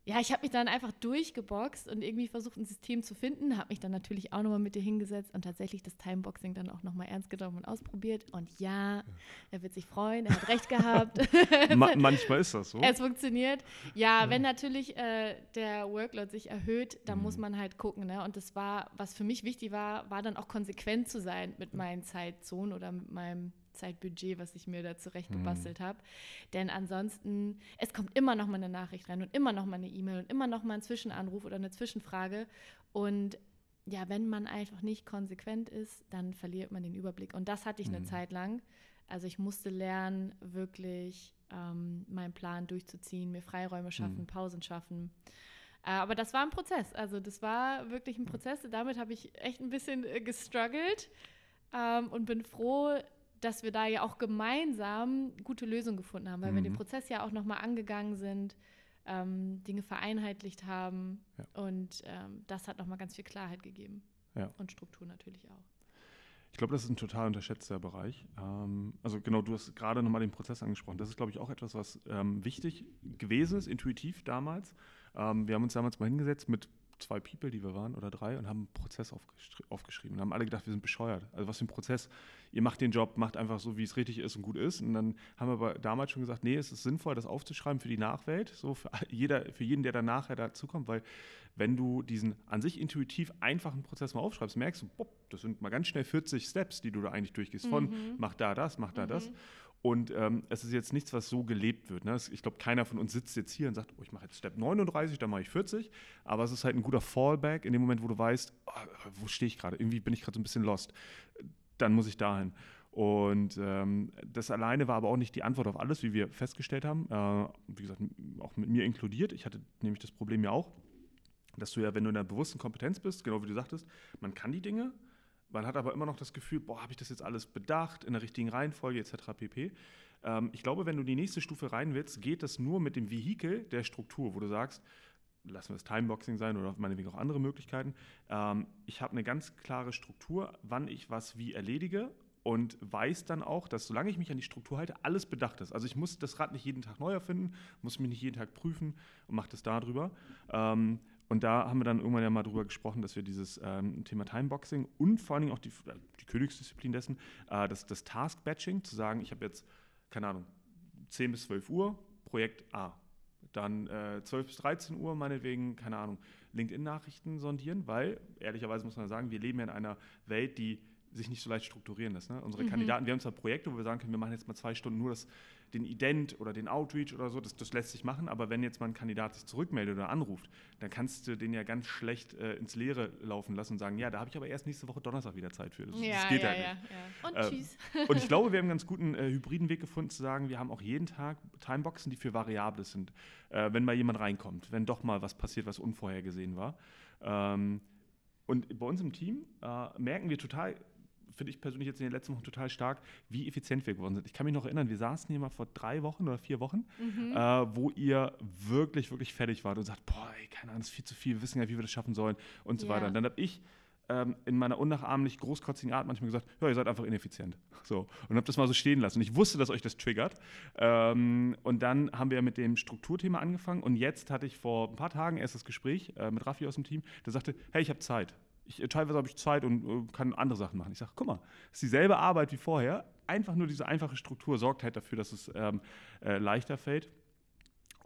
ja, ich habe mich dann einfach durchgeboxt und irgendwie versucht, ein System zu finden. Habe mich dann natürlich auch nochmal mit dir hingesetzt und tatsächlich das Timeboxing dann auch nochmal ernst genommen und ausprobiert. Und ja, er wird sich freuen, er hat recht gehabt. Ma manchmal ist das so. Es funktioniert. Ja, ja. wenn natürlich äh, der Workload sich erhöht, dann mhm. muss man halt gucken. Ne? Und das war, was für mich wichtig war, war dann auch konsequent zu sein mit meinen Zeitzonen oder mit meinem Zeitbudget, was ich mir da zurechtgebastelt mhm. habe. Denn ansonsten, es kommt immer noch mal eine Nachricht rein und immer noch mal eine E-Mail und immer noch mal ein Zwischenanruf oder eine Zwischenfrage. Und ja, wenn man einfach nicht konsequent ist, dann verliert man den Überblick. Und das hatte ich mhm. eine Zeit lang. Also ich musste lernen, wirklich ähm, meinen Plan durchzuziehen, mir Freiräume schaffen, mhm. Pausen schaffen. Äh, aber das war ein Prozess. Also das war wirklich ein Prozess. Damit habe ich echt ein bisschen äh, gestruggelt ähm, und bin froh, dass wir da ja auch gemeinsam gute Lösungen gefunden haben, weil mhm. wir den mhm. Prozess ja auch nochmal angegangen sind, ähm, Dinge vereinheitlicht haben ja. und ähm, das hat nochmal ganz viel Klarheit gegeben. Ja. Und Struktur natürlich auch. Ich glaube, das ist ein total unterschätzter Bereich. Ähm, also genau, du hast gerade nochmal den Prozess angesprochen. Das ist, glaube ich, auch etwas, was ähm, wichtig gewesen ist, intuitiv damals. Ähm, wir haben uns damals mal hingesetzt mit zwei People, die wir waren, oder drei, und haben einen Prozess aufgeschrieben. Und haben alle gedacht, wir sind bescheuert. Also was für ein Prozess. Ihr macht den Job, macht einfach so, wie es richtig ist und gut ist. Und dann haben wir aber damals schon gesagt, nee, es ist sinnvoll, das aufzuschreiben für die Nachwelt, so für, jeder, für jeden, der dann nachher dazukommt, weil wenn du diesen an sich intuitiv einfachen Prozess mal aufschreibst, merkst du, bopp, das sind mal ganz schnell 40 Steps, die du da eigentlich durchgehst. Von mhm. mach da das, mach da mhm. das. Und ähm, es ist jetzt nichts, was so gelebt wird. Ne? Ich glaube, keiner von uns sitzt jetzt hier und sagt, oh, ich mache jetzt Step 39, dann mache ich 40. Aber es ist halt ein guter Fallback in dem Moment, wo du weißt, oh, wo stehe ich gerade? Irgendwie bin ich gerade so ein bisschen lost. Dann muss ich dahin. Und ähm, das alleine war aber auch nicht die Antwort auf alles, wie wir festgestellt haben. Äh, wie gesagt, auch mit mir inkludiert. Ich hatte nämlich das Problem ja auch, dass du ja, wenn du in der bewussten Kompetenz bist, genau wie du sagtest, man kann die Dinge, man hat aber immer noch das Gefühl, boah, habe ich das jetzt alles bedacht, in der richtigen Reihenfolge etc. pp. Ähm, ich glaube, wenn du die nächste Stufe rein willst, geht das nur mit dem Vehikel der Struktur, wo du sagst, lassen wir es Timeboxing sein oder meinetwegen auch andere Möglichkeiten. Ähm, ich habe eine ganz klare Struktur, wann ich was wie erledige und weiß dann auch, dass solange ich mich an die Struktur halte, alles bedacht ist. Also ich muss das Rad nicht jeden Tag neu erfinden, muss mich nicht jeden Tag prüfen und mache das darüber. Ähm, und da haben wir dann irgendwann ja mal drüber gesprochen, dass wir dieses ähm, Thema Timeboxing und vor allen Dingen auch die, die Königsdisziplin dessen, äh, das, das Task-Batching, zu sagen, ich habe jetzt, keine Ahnung, 10 bis 12 Uhr, Projekt A. Dann äh, 12 bis 13 Uhr, meinetwegen, keine Ahnung, LinkedIn-Nachrichten sondieren, weil, ehrlicherweise muss man sagen, wir leben ja in einer Welt, die sich nicht so leicht strukturieren lässt. Ne? Unsere mhm. Kandidaten, wir haben zwar Projekte, wo wir sagen können, wir machen jetzt mal zwei Stunden nur das, den Ident oder den Outreach oder so, das, das lässt sich machen, aber wenn jetzt mal ein Kandidat sich zurückmeldet oder anruft, dann kannst du den ja ganz schlecht äh, ins Leere laufen lassen und sagen, ja, da habe ich aber erst nächste Woche Donnerstag wieder Zeit für. Das, ja, das geht ja, halt ja, nicht. Ja. Und äh, tschüss. Und ich glaube, wir haben einen ganz guten äh, hybriden Weg gefunden zu sagen, wir haben auch jeden Tag Timeboxen, die für Variable sind, äh, wenn mal jemand reinkommt, wenn doch mal was passiert, was unvorhergesehen war. Ähm, und bei uns im Team äh, merken wir total finde ich persönlich jetzt in den letzten Wochen total stark, wie effizient wir geworden sind. Ich kann mich noch erinnern, wir saßen hier mal vor drei Wochen oder vier Wochen, mhm. äh, wo ihr wirklich, wirklich fertig wart und sagt, boah, ey, keine Ahnung, das ist viel zu viel, wir wissen ja, wie wir das schaffen sollen und so yeah. weiter. Und dann habe ich ähm, in meiner unnachahmlich großkotzigen Art manchmal gesagt, ja, ihr seid einfach ineffizient. So. Und habe das mal so stehen lassen. Und ich wusste, dass euch das triggert. Ähm, und dann haben wir mit dem Strukturthema angefangen. Und jetzt hatte ich vor ein paar Tagen erst das Gespräch äh, mit Raffi aus dem Team, der sagte, hey, ich habe Zeit ich, äh, teilweise habe ich Zeit und äh, kann andere Sachen machen. Ich sage, guck mal, es ist dieselbe Arbeit wie vorher. Einfach nur diese einfache Struktur sorgt halt dafür, dass es ähm, äh, leichter fällt.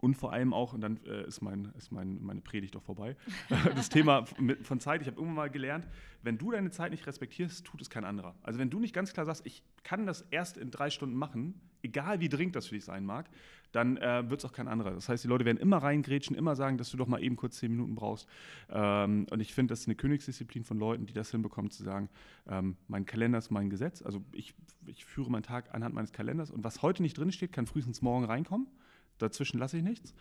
Und vor allem auch, und dann äh, ist, mein, ist mein, meine Predigt doch vorbei, das Thema von Zeit. Ich habe irgendwann mal gelernt, wenn du deine Zeit nicht respektierst, tut es kein anderer. Also wenn du nicht ganz klar sagst, ich kann das erst in drei Stunden machen, egal wie dringend das für dich sein mag, dann äh, wird es auch kein anderer. Das heißt, die Leute werden immer reingrätschen, immer sagen, dass du doch mal eben kurz zehn Minuten brauchst. Ähm, und ich finde, das ist eine Königsdisziplin von Leuten, die das hinbekommen, zu sagen, ähm, mein Kalender ist mein Gesetz. Also ich, ich führe meinen Tag anhand meines Kalenders und was heute nicht drinsteht, kann frühestens morgen reinkommen. Dazwischen lasse ich nichts.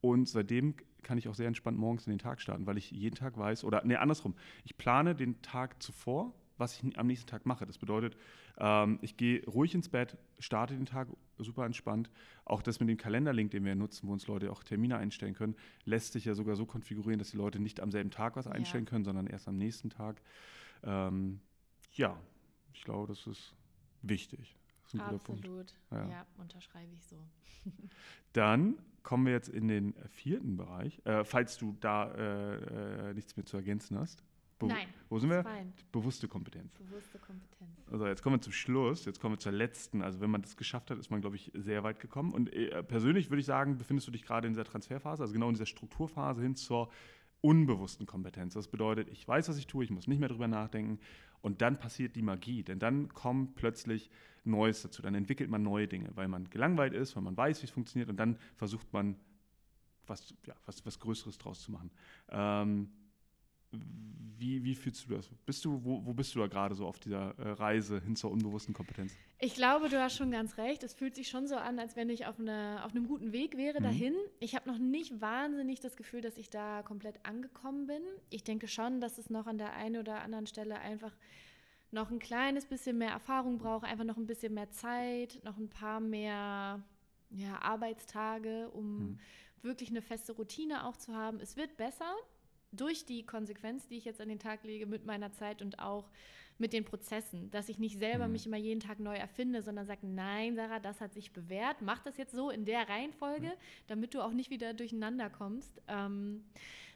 Und seitdem kann ich auch sehr entspannt morgens in den Tag starten, weil ich jeden Tag weiß, oder nee, andersrum, ich plane den Tag zuvor, was ich am nächsten Tag mache. Das bedeutet, ähm, ich gehe ruhig ins Bett, starte den Tag super entspannt. Auch das mit dem Kalenderlink, den wir nutzen, wo uns Leute auch Termine einstellen können, lässt sich ja sogar so konfigurieren, dass die Leute nicht am selben Tag was einstellen ja. können, sondern erst am nächsten Tag. Ähm, ja, ich glaube, das ist wichtig. Absolut. Ja. ja, unterschreibe ich so. Dann kommen wir jetzt in den vierten Bereich, äh, falls du da äh, äh nichts mehr zu ergänzen hast. Be Nein. Wo sind wir? Fein. Bewusste Kompetenz. Bewusste Kompetenz. Also jetzt kommen wir zum Schluss, jetzt kommen wir zur letzten. Also wenn man das geschafft hat, ist man, glaube ich, sehr weit gekommen. Und äh, persönlich würde ich sagen, befindest du dich gerade in dieser Transferphase, also genau in dieser Strukturphase hin zur unbewussten Kompetenz. Das bedeutet, ich weiß, was ich tue, ich muss nicht mehr drüber nachdenken. Und dann passiert die Magie, denn dann kommt plötzlich Neues dazu. Dann entwickelt man neue Dinge, weil man gelangweilt ist, weil man weiß, wie es funktioniert. Und dann versucht man, was, ja, was, was Größeres draus zu machen. Ähm, wie, wie fühlst du das? Bist du, wo, wo bist du da gerade so auf dieser äh, Reise hin zur unbewussten Kompetenz? Ich glaube, du hast schon ganz recht. Es fühlt sich schon so an, als wenn ich auf, eine, auf einem guten Weg wäre mhm. dahin. Ich habe noch nicht wahnsinnig das Gefühl, dass ich da komplett angekommen bin. Ich denke schon, dass es noch an der einen oder anderen Stelle einfach noch ein kleines bisschen mehr Erfahrung braucht, einfach noch ein bisschen mehr Zeit, noch ein paar mehr ja, Arbeitstage, um mhm. wirklich eine feste Routine auch zu haben. Es wird besser durch die Konsequenz, die ich jetzt an den Tag lege mit meiner Zeit und auch mit den Prozessen, dass ich nicht selber mhm. mich immer jeden Tag neu erfinde, sondern sage, nein, Sarah, das hat sich bewährt, mach das jetzt so in der Reihenfolge, mhm. damit du auch nicht wieder durcheinander kommst. Ähm,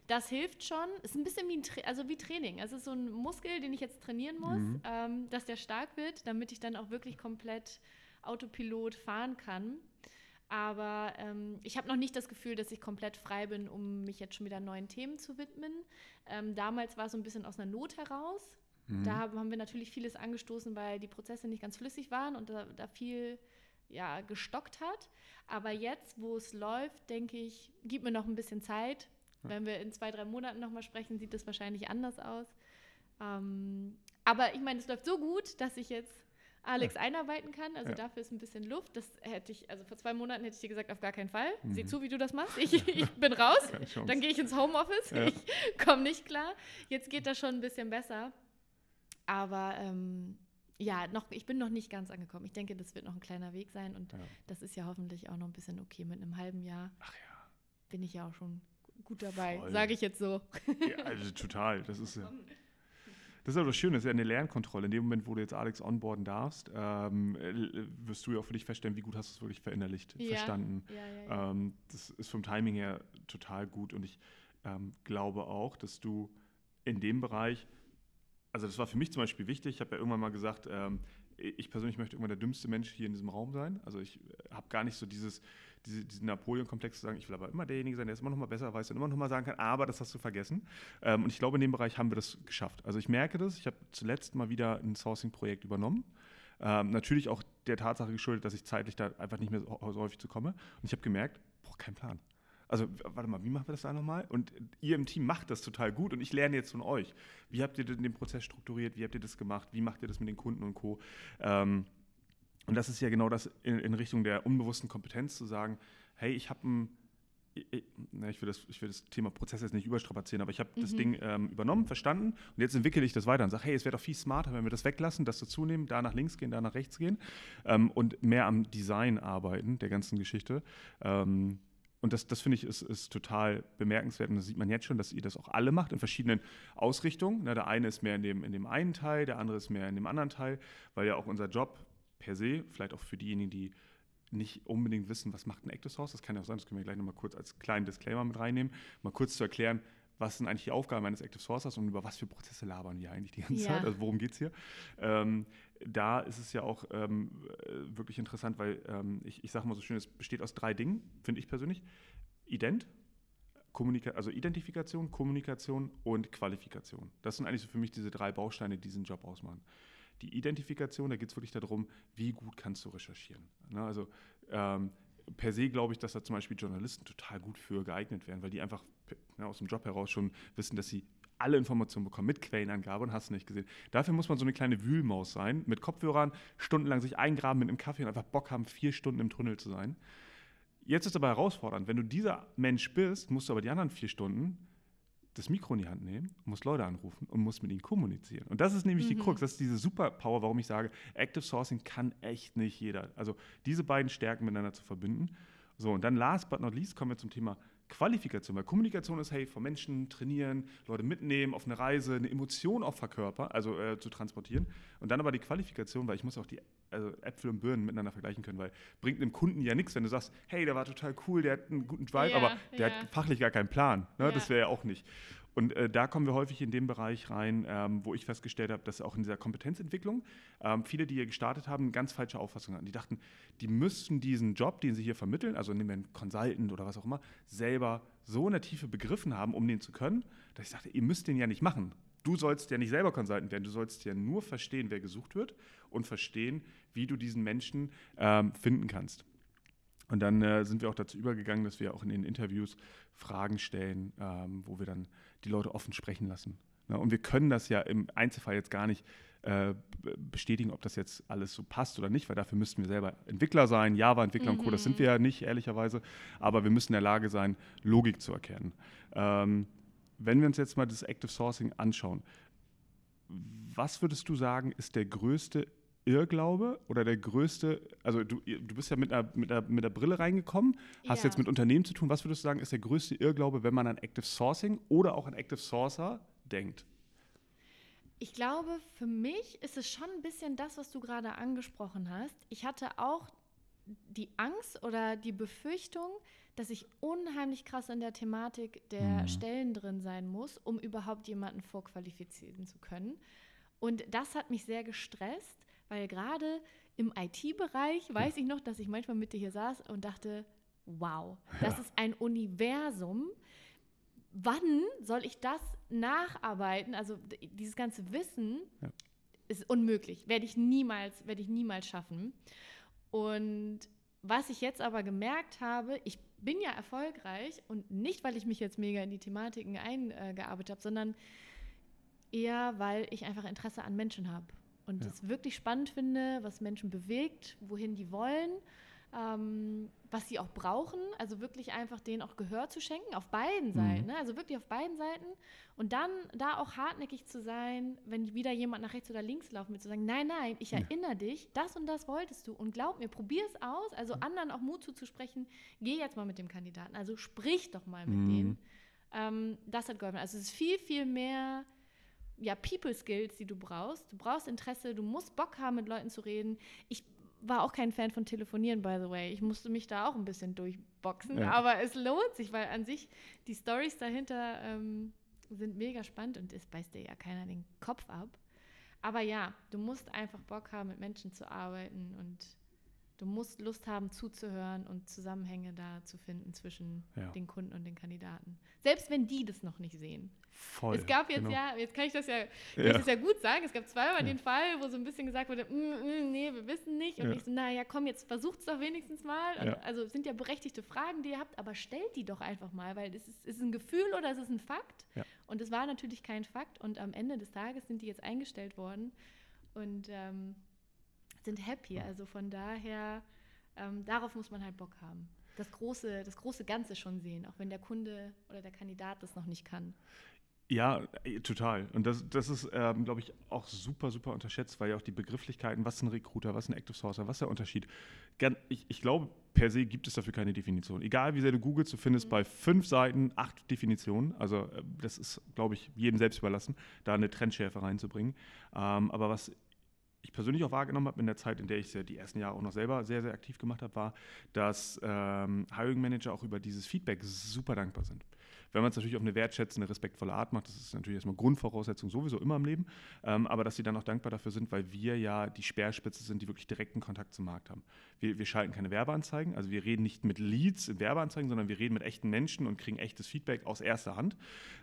das hilft schon. Es ist ein bisschen wie, ein Tra also wie Training. Es ist so ein Muskel, den ich jetzt trainieren muss, mhm. ähm, dass der stark wird, damit ich dann auch wirklich komplett Autopilot fahren kann. Aber ähm, ich habe noch nicht das Gefühl, dass ich komplett frei bin, um mich jetzt schon wieder neuen Themen zu widmen. Ähm, damals war es so ein bisschen aus einer Not heraus. Mhm. Da haben wir natürlich vieles angestoßen, weil die Prozesse nicht ganz flüssig waren und da, da viel ja, gestockt hat. Aber jetzt, wo es läuft, denke ich, gib mir noch ein bisschen Zeit. Wenn wir in zwei, drei Monaten nochmal sprechen, sieht das wahrscheinlich anders aus. Ähm, aber ich meine, es läuft so gut, dass ich jetzt Alex ja. einarbeiten kann. Also ja. dafür ist ein bisschen Luft. Das hätte ich, also vor zwei Monaten hätte ich dir gesagt, auf gar keinen Fall. Mhm. Sieh zu, wie du das machst. Ich, ich bin raus. Dann gehe ich ins Homeoffice. Ja. Ich komme nicht klar. Jetzt geht das schon ein bisschen besser. Aber ähm, ja, noch, ich bin noch nicht ganz angekommen. Ich denke, das wird noch ein kleiner Weg sein und das ist ja hoffentlich auch noch ein bisschen okay. Mit einem halben Jahr bin ich ja auch schon gut dabei, sage ich jetzt so. Ja, also total. Das ist ja. Das ist aber das Schöne, das ist ja eine Lernkontrolle. In dem Moment, wo du jetzt Alex onboarden darfst, ähm, wirst du ja auch für dich feststellen, wie gut hast du es wirklich verinnerlicht, ja. verstanden. Ja, ja, ähm, das ist vom Timing her total gut und ich ähm, glaube auch, dass du in dem Bereich, also das war für mich zum Beispiel wichtig, ich habe ja irgendwann mal gesagt, ähm, ich persönlich möchte irgendwann der dümmste Mensch hier in diesem Raum sein. Also ich äh, habe gar nicht so dieses, diese, diesen Napoleon-Komplex zu sagen, ich will aber immer derjenige sein, der es immer noch mal besser weiß und immer noch mal sagen kann, aber das hast du vergessen. Ähm, und ich glaube, in dem Bereich haben wir das geschafft. Also ich merke das, ich habe zuletzt mal wieder ein Sourcing-Projekt übernommen. Ähm, natürlich auch der Tatsache geschuldet, dass ich zeitlich da einfach nicht mehr so häufig zu komme. Und ich habe gemerkt, boah, kein Plan. Also, warte mal, wie machen wir das da nochmal? Und ihr im Team macht das total gut und ich lerne jetzt von euch. Wie habt ihr den Prozess strukturiert? Wie habt ihr das gemacht? Wie macht ihr das mit den Kunden und Co.? Ähm, und das ist ja genau das in, in, Richtung der unbewussten Kompetenz zu sagen, hey, ich habe ein ich, ich, will das, ich will das Thema Prozess jetzt nicht überstrapazieren, aber ich habe mhm. das Ding ähm, übernommen, verstanden und jetzt entwickle ich das weiter und sage, hey, es wäre doch viel smarter, wenn wir das weglassen, das dazu nehmen, da nach links gehen, da nach rechts gehen ähm, und mehr am Design arbeiten der ganzen Geschichte. Ähm, und das, das finde ich ist, ist total bemerkenswert. Und das sieht man jetzt schon, dass ihr das auch alle macht in verschiedenen Ausrichtungen. Na, der eine ist mehr in dem, in dem einen Teil, der andere ist mehr in dem anderen Teil, weil ja auch unser Job per se, vielleicht auch für diejenigen, die nicht unbedingt wissen, was macht ein Active Source, das kann ja auch sein, das können wir gleich nochmal kurz als kleinen Disclaimer mit reinnehmen, mal kurz zu erklären, was sind eigentlich die Aufgaben eines Active Sourcers und über was für Prozesse labern wir eigentlich die ganze ja. Zeit, also worum geht es hier. Ähm, da ist es ja auch ähm, wirklich interessant, weil ähm, ich, ich sage mal so schön, es besteht aus drei Dingen, finde ich persönlich. Ident, Kommunika also Identifikation, Kommunikation und Qualifikation. Das sind eigentlich so für mich diese drei Bausteine, die diesen Job ausmachen. Die Identifikation, da geht es wirklich darum, wie gut kannst du recherchieren. Ne? Also ähm, per se glaube ich, dass da zum Beispiel Journalisten total gut für geeignet wären, weil die einfach ne, aus dem Job heraus schon wissen, dass sie alle Informationen bekommen mit Quellenangabe und hast nicht gesehen. Dafür muss man so eine kleine Wühlmaus sein, mit Kopfhörern stundenlang sich eingraben mit einem Kaffee und einfach Bock haben, vier Stunden im Tunnel zu sein. Jetzt ist aber herausfordernd, wenn du dieser Mensch bist, musst du aber die anderen vier Stunden das Mikro in die Hand nehmen, musst Leute anrufen und musst mit ihnen kommunizieren. Und das ist nämlich mhm. die Krux, das ist diese Superpower, warum ich sage, Active Sourcing kann echt nicht jeder. Also diese beiden Stärken miteinander zu verbinden. So, und dann last but not least kommen wir zum Thema Qualifikation, weil Kommunikation ist, hey, von Menschen trainieren, Leute mitnehmen, auf eine Reise, eine Emotion auch verkörpern, also äh, zu transportieren. Und dann aber die Qualifikation, weil ich muss auch die also Äpfel und Birnen miteinander vergleichen können, weil bringt einem Kunden ja nichts, wenn du sagst, hey, der war total cool, der hat einen guten Vibe, ja, aber der ja. hat fachlich gar keinen Plan. Ne? Ja. Das wäre ja auch nicht. Und äh, da kommen wir häufig in den Bereich rein, ähm, wo ich festgestellt habe, dass auch in dieser Kompetenzentwicklung ähm, viele, die hier gestartet haben, eine ganz falsche Auffassung hatten. Die dachten, die müssten diesen Job, den sie hier vermitteln, also nehmen wir einen Consultant oder was auch immer, selber so in der Tiefe begriffen haben, um den zu können, dass ich sagte, ihr müsst den ja nicht machen. Du sollst ja nicht selber Consultant werden, du sollst ja nur verstehen, wer gesucht wird und verstehen, wie du diesen Menschen ähm, finden kannst. Und dann äh, sind wir auch dazu übergegangen, dass wir auch in den Interviews Fragen stellen, ähm, wo wir dann die Leute offen sprechen lassen. Ne? Und wir können das ja im Einzelfall jetzt gar nicht äh, bestätigen, ob das jetzt alles so passt oder nicht, weil dafür müssten wir selber Entwickler sein, Java-Entwickler mhm. und Co. Das sind wir ja nicht, ehrlicherweise. Aber wir müssen in der Lage sein, Logik zu erkennen. Ähm, wenn wir uns jetzt mal das Active Sourcing anschauen, was würdest du sagen, ist der größte Irrglaube oder der größte, also du, du bist ja mit einer, mit, einer, mit einer Brille reingekommen, hast ja. jetzt mit Unternehmen zu tun. Was würdest du sagen, ist der größte Irrglaube, wenn man an Active Sourcing oder auch an Active Sourcer denkt? Ich glaube, für mich ist es schon ein bisschen das, was du gerade angesprochen hast. Ich hatte auch die Angst oder die Befürchtung, dass ich unheimlich krass in der Thematik der mhm. Stellen drin sein muss, um überhaupt jemanden vorqualifizieren zu können. Und das hat mich sehr gestresst, weil gerade im IT-Bereich weiß ich noch, dass ich manchmal mit dir hier saß und dachte, wow, das ja. ist ein Universum. Wann soll ich das nacharbeiten? Also dieses ganze Wissen ja. ist unmöglich. Werde ich niemals, werde ich niemals schaffen. Und was ich jetzt aber gemerkt habe, ich bin ja erfolgreich und nicht, weil ich mich jetzt mega in die Thematiken eingearbeitet habe, sondern eher, weil ich einfach Interesse an Menschen habe und es wirklich spannend finde, was Menschen bewegt, wohin die wollen, ähm, was sie auch brauchen. Also wirklich einfach denen auch Gehör zu schenken, auf beiden mhm. Seiten. Ne? Also wirklich auf beiden Seiten. Und dann da auch hartnäckig zu sein, wenn wieder jemand nach rechts oder links laufen will, zu sagen, nein, nein, ich erinnere ja. dich, das und das wolltest du. Und glaub mir, probier es aus. Also mhm. anderen auch Mut zuzusprechen, geh jetzt mal mit dem Kandidaten. Also sprich doch mal mit mhm. denen. Ähm, das hat geholfen. Also es ist viel, viel mehr ja, People Skills, die du brauchst. Du brauchst Interesse, du musst Bock haben, mit Leuten zu reden. Ich war auch kein Fan von Telefonieren, by the way. Ich musste mich da auch ein bisschen durchboxen, ja. aber es lohnt sich, weil an sich die Stories dahinter ähm, sind mega spannend und es beißt dir ja keiner den Kopf ab. Aber ja, du musst einfach Bock haben, mit Menschen zu arbeiten und du musst Lust haben, zuzuhören und Zusammenhänge da zu finden zwischen ja. den Kunden und den Kandidaten. Selbst wenn die das noch nicht sehen. Voll. Es gab jetzt genau. ja, jetzt kann ich das ja, kann ja. Ich das ja gut sagen, es gab zweimal ja. den Fall, wo so ein bisschen gesagt wurde, mm, mm, nee, wir wissen nicht. Und ich so, naja, komm, jetzt versucht es doch wenigstens mal. Und, also es sind ja berechtigte Fragen, die ihr habt, aber stellt die doch einfach mal, weil es ist, ist ein Gefühl oder es ist ein Fakt. Und es war natürlich kein Fakt. Und am Ende des Tages sind die jetzt eingestellt worden. Und ähm, sind happy. Also von daher, ähm, darauf muss man halt Bock haben. Das große, das große Ganze schon sehen, auch wenn der Kunde oder der Kandidat das noch nicht kann. Ja, äh, total. Und das, das ist, ähm, glaube ich, auch super, super unterschätzt, weil ja auch die Begrifflichkeiten, was ist ein Recruiter, was ist ein Active Sourcer, was ist der Unterschied? Ich, ich glaube, per se gibt es dafür keine Definition. Egal wie sehr du googelst, du findest mhm. bei fünf Seiten acht Definitionen. Also äh, das ist, glaube ich, jedem selbst überlassen, da eine Trendschärfe reinzubringen. Ähm, aber was ich persönlich auch wahrgenommen habe in der Zeit, in der ich die ersten Jahre auch noch selber sehr, sehr aktiv gemacht habe, war, dass ähm, Hiring Manager auch über dieses Feedback super dankbar sind. Wenn man es natürlich auf eine wertschätzende, respektvolle Art macht, das ist natürlich erstmal Grundvoraussetzung sowieso immer im Leben, ähm, aber dass sie dann auch dankbar dafür sind, weil wir ja die Speerspitze sind, die wirklich direkten Kontakt zum Markt haben. Wir, wir schalten keine Werbeanzeigen, also wir reden nicht mit Leads in Werbeanzeigen, sondern wir reden mit echten Menschen und kriegen echtes Feedback aus erster Hand.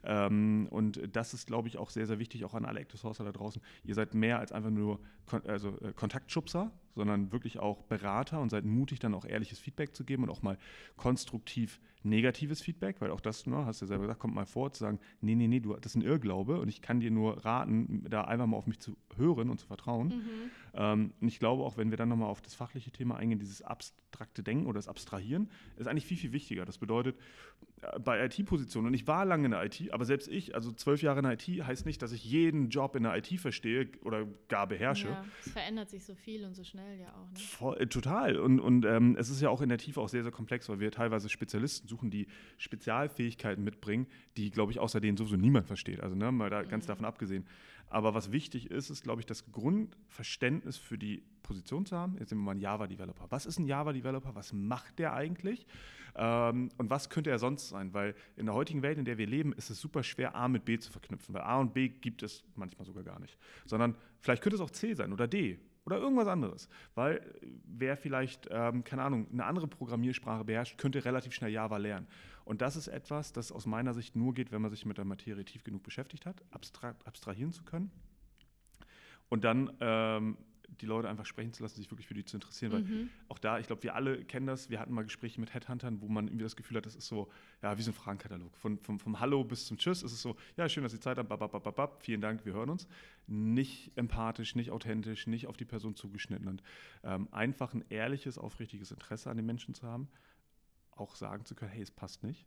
Ähm, und das ist, glaube ich, auch sehr, sehr wichtig, auch an alle Active Sourcer da draußen. Ihr seid mehr als einfach nur Kon also, äh, Kontaktschubser, sondern wirklich auch Berater und seid mutig, dann auch ehrliches Feedback zu geben und auch mal konstruktiv negatives Feedback, weil auch das, ne, hast du ja selber gesagt, kommt mal vor, zu sagen, nee, nee, nee, du, das ist ein Irrglaube und ich kann dir nur raten, da einfach mal auf mich zu hören und zu vertrauen. Mhm. Ähm, und ich glaube auch, wenn wir dann nochmal auf das fachliche Thema eingehen, dieses abstrakte Denken oder das Abstrahieren, ist eigentlich viel, viel wichtiger. Das bedeutet, äh, bei IT-Positionen, und ich war lange in der IT, aber selbst ich, also zwölf Jahre in der IT, heißt nicht, dass ich jeden Job in der IT verstehe oder gar beherrsche. Ja, es verändert sich so viel und so schnell ja auch. Ne? Voll, äh, total. Und, und ähm, es ist ja auch in der Tiefe auch sehr, sehr komplex, weil wir teilweise Spezialisten suchen, die Spezialfähigkeiten mitbringen, die, glaube ich, außer denen sowieso niemand versteht. Also ne, mal da mhm. ganz davon abgesehen. Aber was wichtig ist, ist, glaube ich, das Grundverständnis für die Position zu haben. Jetzt nehmen wir mal einen Java-Developer. Was ist ein Java-Developer? Was macht der eigentlich? Ähm, und was könnte er sonst sein? Weil in der heutigen Welt, in der wir leben, ist es super schwer, A mit B zu verknüpfen. Weil A und B gibt es manchmal sogar gar nicht. Sondern vielleicht könnte es auch C sein oder D oder irgendwas anderes. Weil äh, wer vielleicht, ähm, keine Ahnung, eine andere Programmiersprache beherrscht, könnte relativ schnell Java lernen. Und das ist etwas, das aus meiner Sicht nur geht, wenn man sich mit der Materie tief genug beschäftigt hat, abstrahieren zu können. Und dann ähm, die Leute einfach sprechen zu lassen, sich wirklich für die zu interessieren. Weil mhm. auch da, ich glaube, wir alle kennen das. Wir hatten mal Gespräche mit Headhuntern, wo man irgendwie das Gefühl hat, das ist so, ja, wie so ein Fragenkatalog. Von, vom, vom Hallo bis zum Tschüss ist es so, ja, schön, dass Sie Zeit haben, bababababab, vielen Dank, wir hören uns. Nicht empathisch, nicht authentisch, nicht auf die Person zugeschnitten. Und ähm, einfach ein ehrliches, aufrichtiges Interesse an den Menschen zu haben auch sagen zu können, hey, es passt nicht.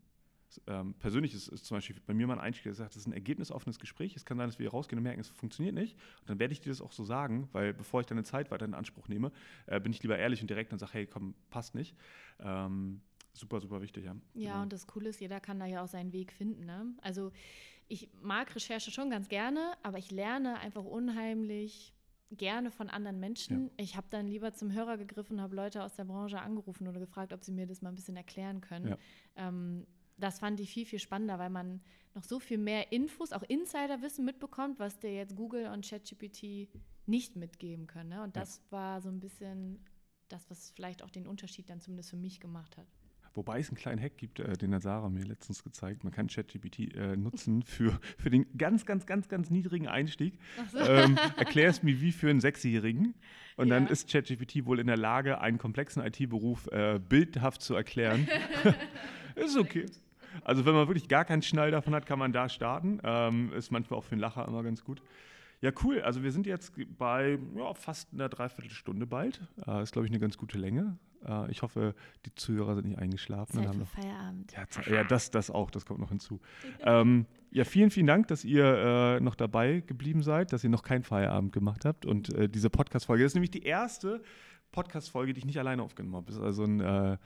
Ähm, persönlich ist, ist, zum Beispiel bei mir mal ein Einstieg, der sagt, das ist ein ergebnisoffenes Gespräch. Es kann sein, dass wir hier rausgehen und merken, es funktioniert nicht. Und dann werde ich dir das auch so sagen, weil bevor ich deine Zeit weiter in Anspruch nehme, äh, bin ich lieber ehrlich und direkt und sage, hey, komm, passt nicht. Ähm, super, super wichtig, ja. Ja, genau. und das Coole ist, jeder kann da ja auch seinen Weg finden. Ne? Also ich mag Recherche schon ganz gerne, aber ich lerne einfach unheimlich gerne von anderen Menschen. Ja. Ich habe dann lieber zum Hörer gegriffen, habe Leute aus der Branche angerufen oder gefragt, ob sie mir das mal ein bisschen erklären können. Ja. Ähm, das fand ich viel, viel spannender, weil man noch so viel mehr Infos, auch Insiderwissen mitbekommt, was dir jetzt Google und ChatGPT nicht mitgeben können. Ne? Und das ja. war so ein bisschen das, was vielleicht auch den Unterschied dann zumindest für mich gemacht hat. Wobei es einen kleinen Hack gibt, äh, den hat Sarah mir letztens gezeigt. Man kann ChatGPT äh, nutzen für, für den ganz, ganz, ganz, ganz niedrigen Einstieg. So. Ähm, Erklär es mir wie für einen Sechsjährigen. Und ja. dann ist ChatGPT wohl in der Lage, einen komplexen IT-Beruf äh, bildhaft zu erklären. ist okay. Also wenn man wirklich gar keinen Schnall davon hat, kann man da starten. Ähm, ist manchmal auch für einen Lacher immer ganz gut. Ja, cool. Also wir sind jetzt bei ja, fast einer Dreiviertelstunde bald. Äh, ist, glaube ich, eine ganz gute Länge. Äh, ich hoffe, die Zuhörer sind nicht eingeschlafen. Zeit haben noch, Feierabend. Ja, ja, das, das auch, das kommt noch hinzu. ähm, ja, vielen, vielen Dank, dass ihr äh, noch dabei geblieben seid, dass ihr noch keinen Feierabend gemacht habt. Und äh, diese Podcast-Folge, das ist nämlich die erste Podcast-Folge, die ich nicht alleine aufgenommen habe. Ist also ein, äh,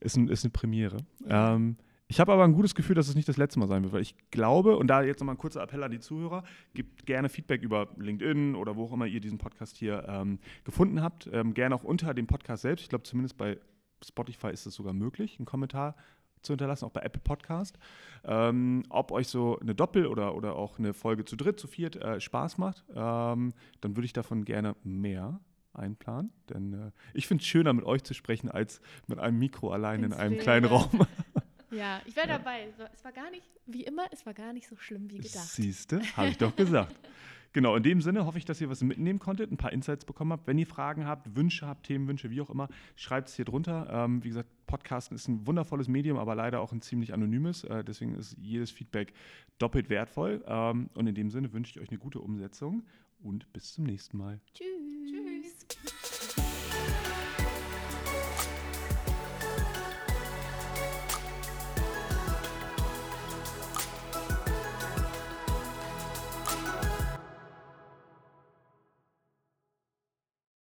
ist, ein, ist eine Premiere. Ja. Ähm, Ich habe aber ein gutes Gefühl, dass es nicht das letzte Mal sein wird, weil ich glaube, und da jetzt nochmal ein kurzer Appell an die Zuhörer, gebt gerne Feedback über LinkedIn oder wo auch immer ihr diesen Podcast hier ähm, gefunden habt. Ähm, gerne auch unter dem Podcast selbst. Ich glaube, zumindest bei Spotify ist es sogar möglich, einen Kommentar zu hinterlassen, auch bei Apple Podcast. Ähm, ob euch so eine Doppel- oder, oder auch eine Folge zu dritt, zu viert äh, Spaß macht, ähm, dann würde ich davon gerne mehr einplanen. Denn äh, ich finde es schöner, mit euch zu sprechen, als mit einem Mikro allein in einem kleinen Raum. Ja, ich wäre ja. dabei. Es war gar nicht, wie immer, es war gar nicht so schlimm wie gedacht. Siehste, habe ich doch gesagt. Genau, in dem Sinne hoffe ich, dass ihr was mitnehmen konntet, ein paar Insights bekommen habt. Wenn ihr Fragen habt, Wünsche habt, Themenwünsche, wie auch immer, schreibt es hier drunter. Ähm, wie gesagt, Podcasten ist ein wundervolles Medium, aber leider auch ein ziemlich anonymes. Äh, deswegen ist jedes Feedback doppelt wertvoll. Ähm, und in dem Sinne wünsche ich euch eine gute Umsetzung und bis zum nächsten Mal. Tschüss. Tschüss.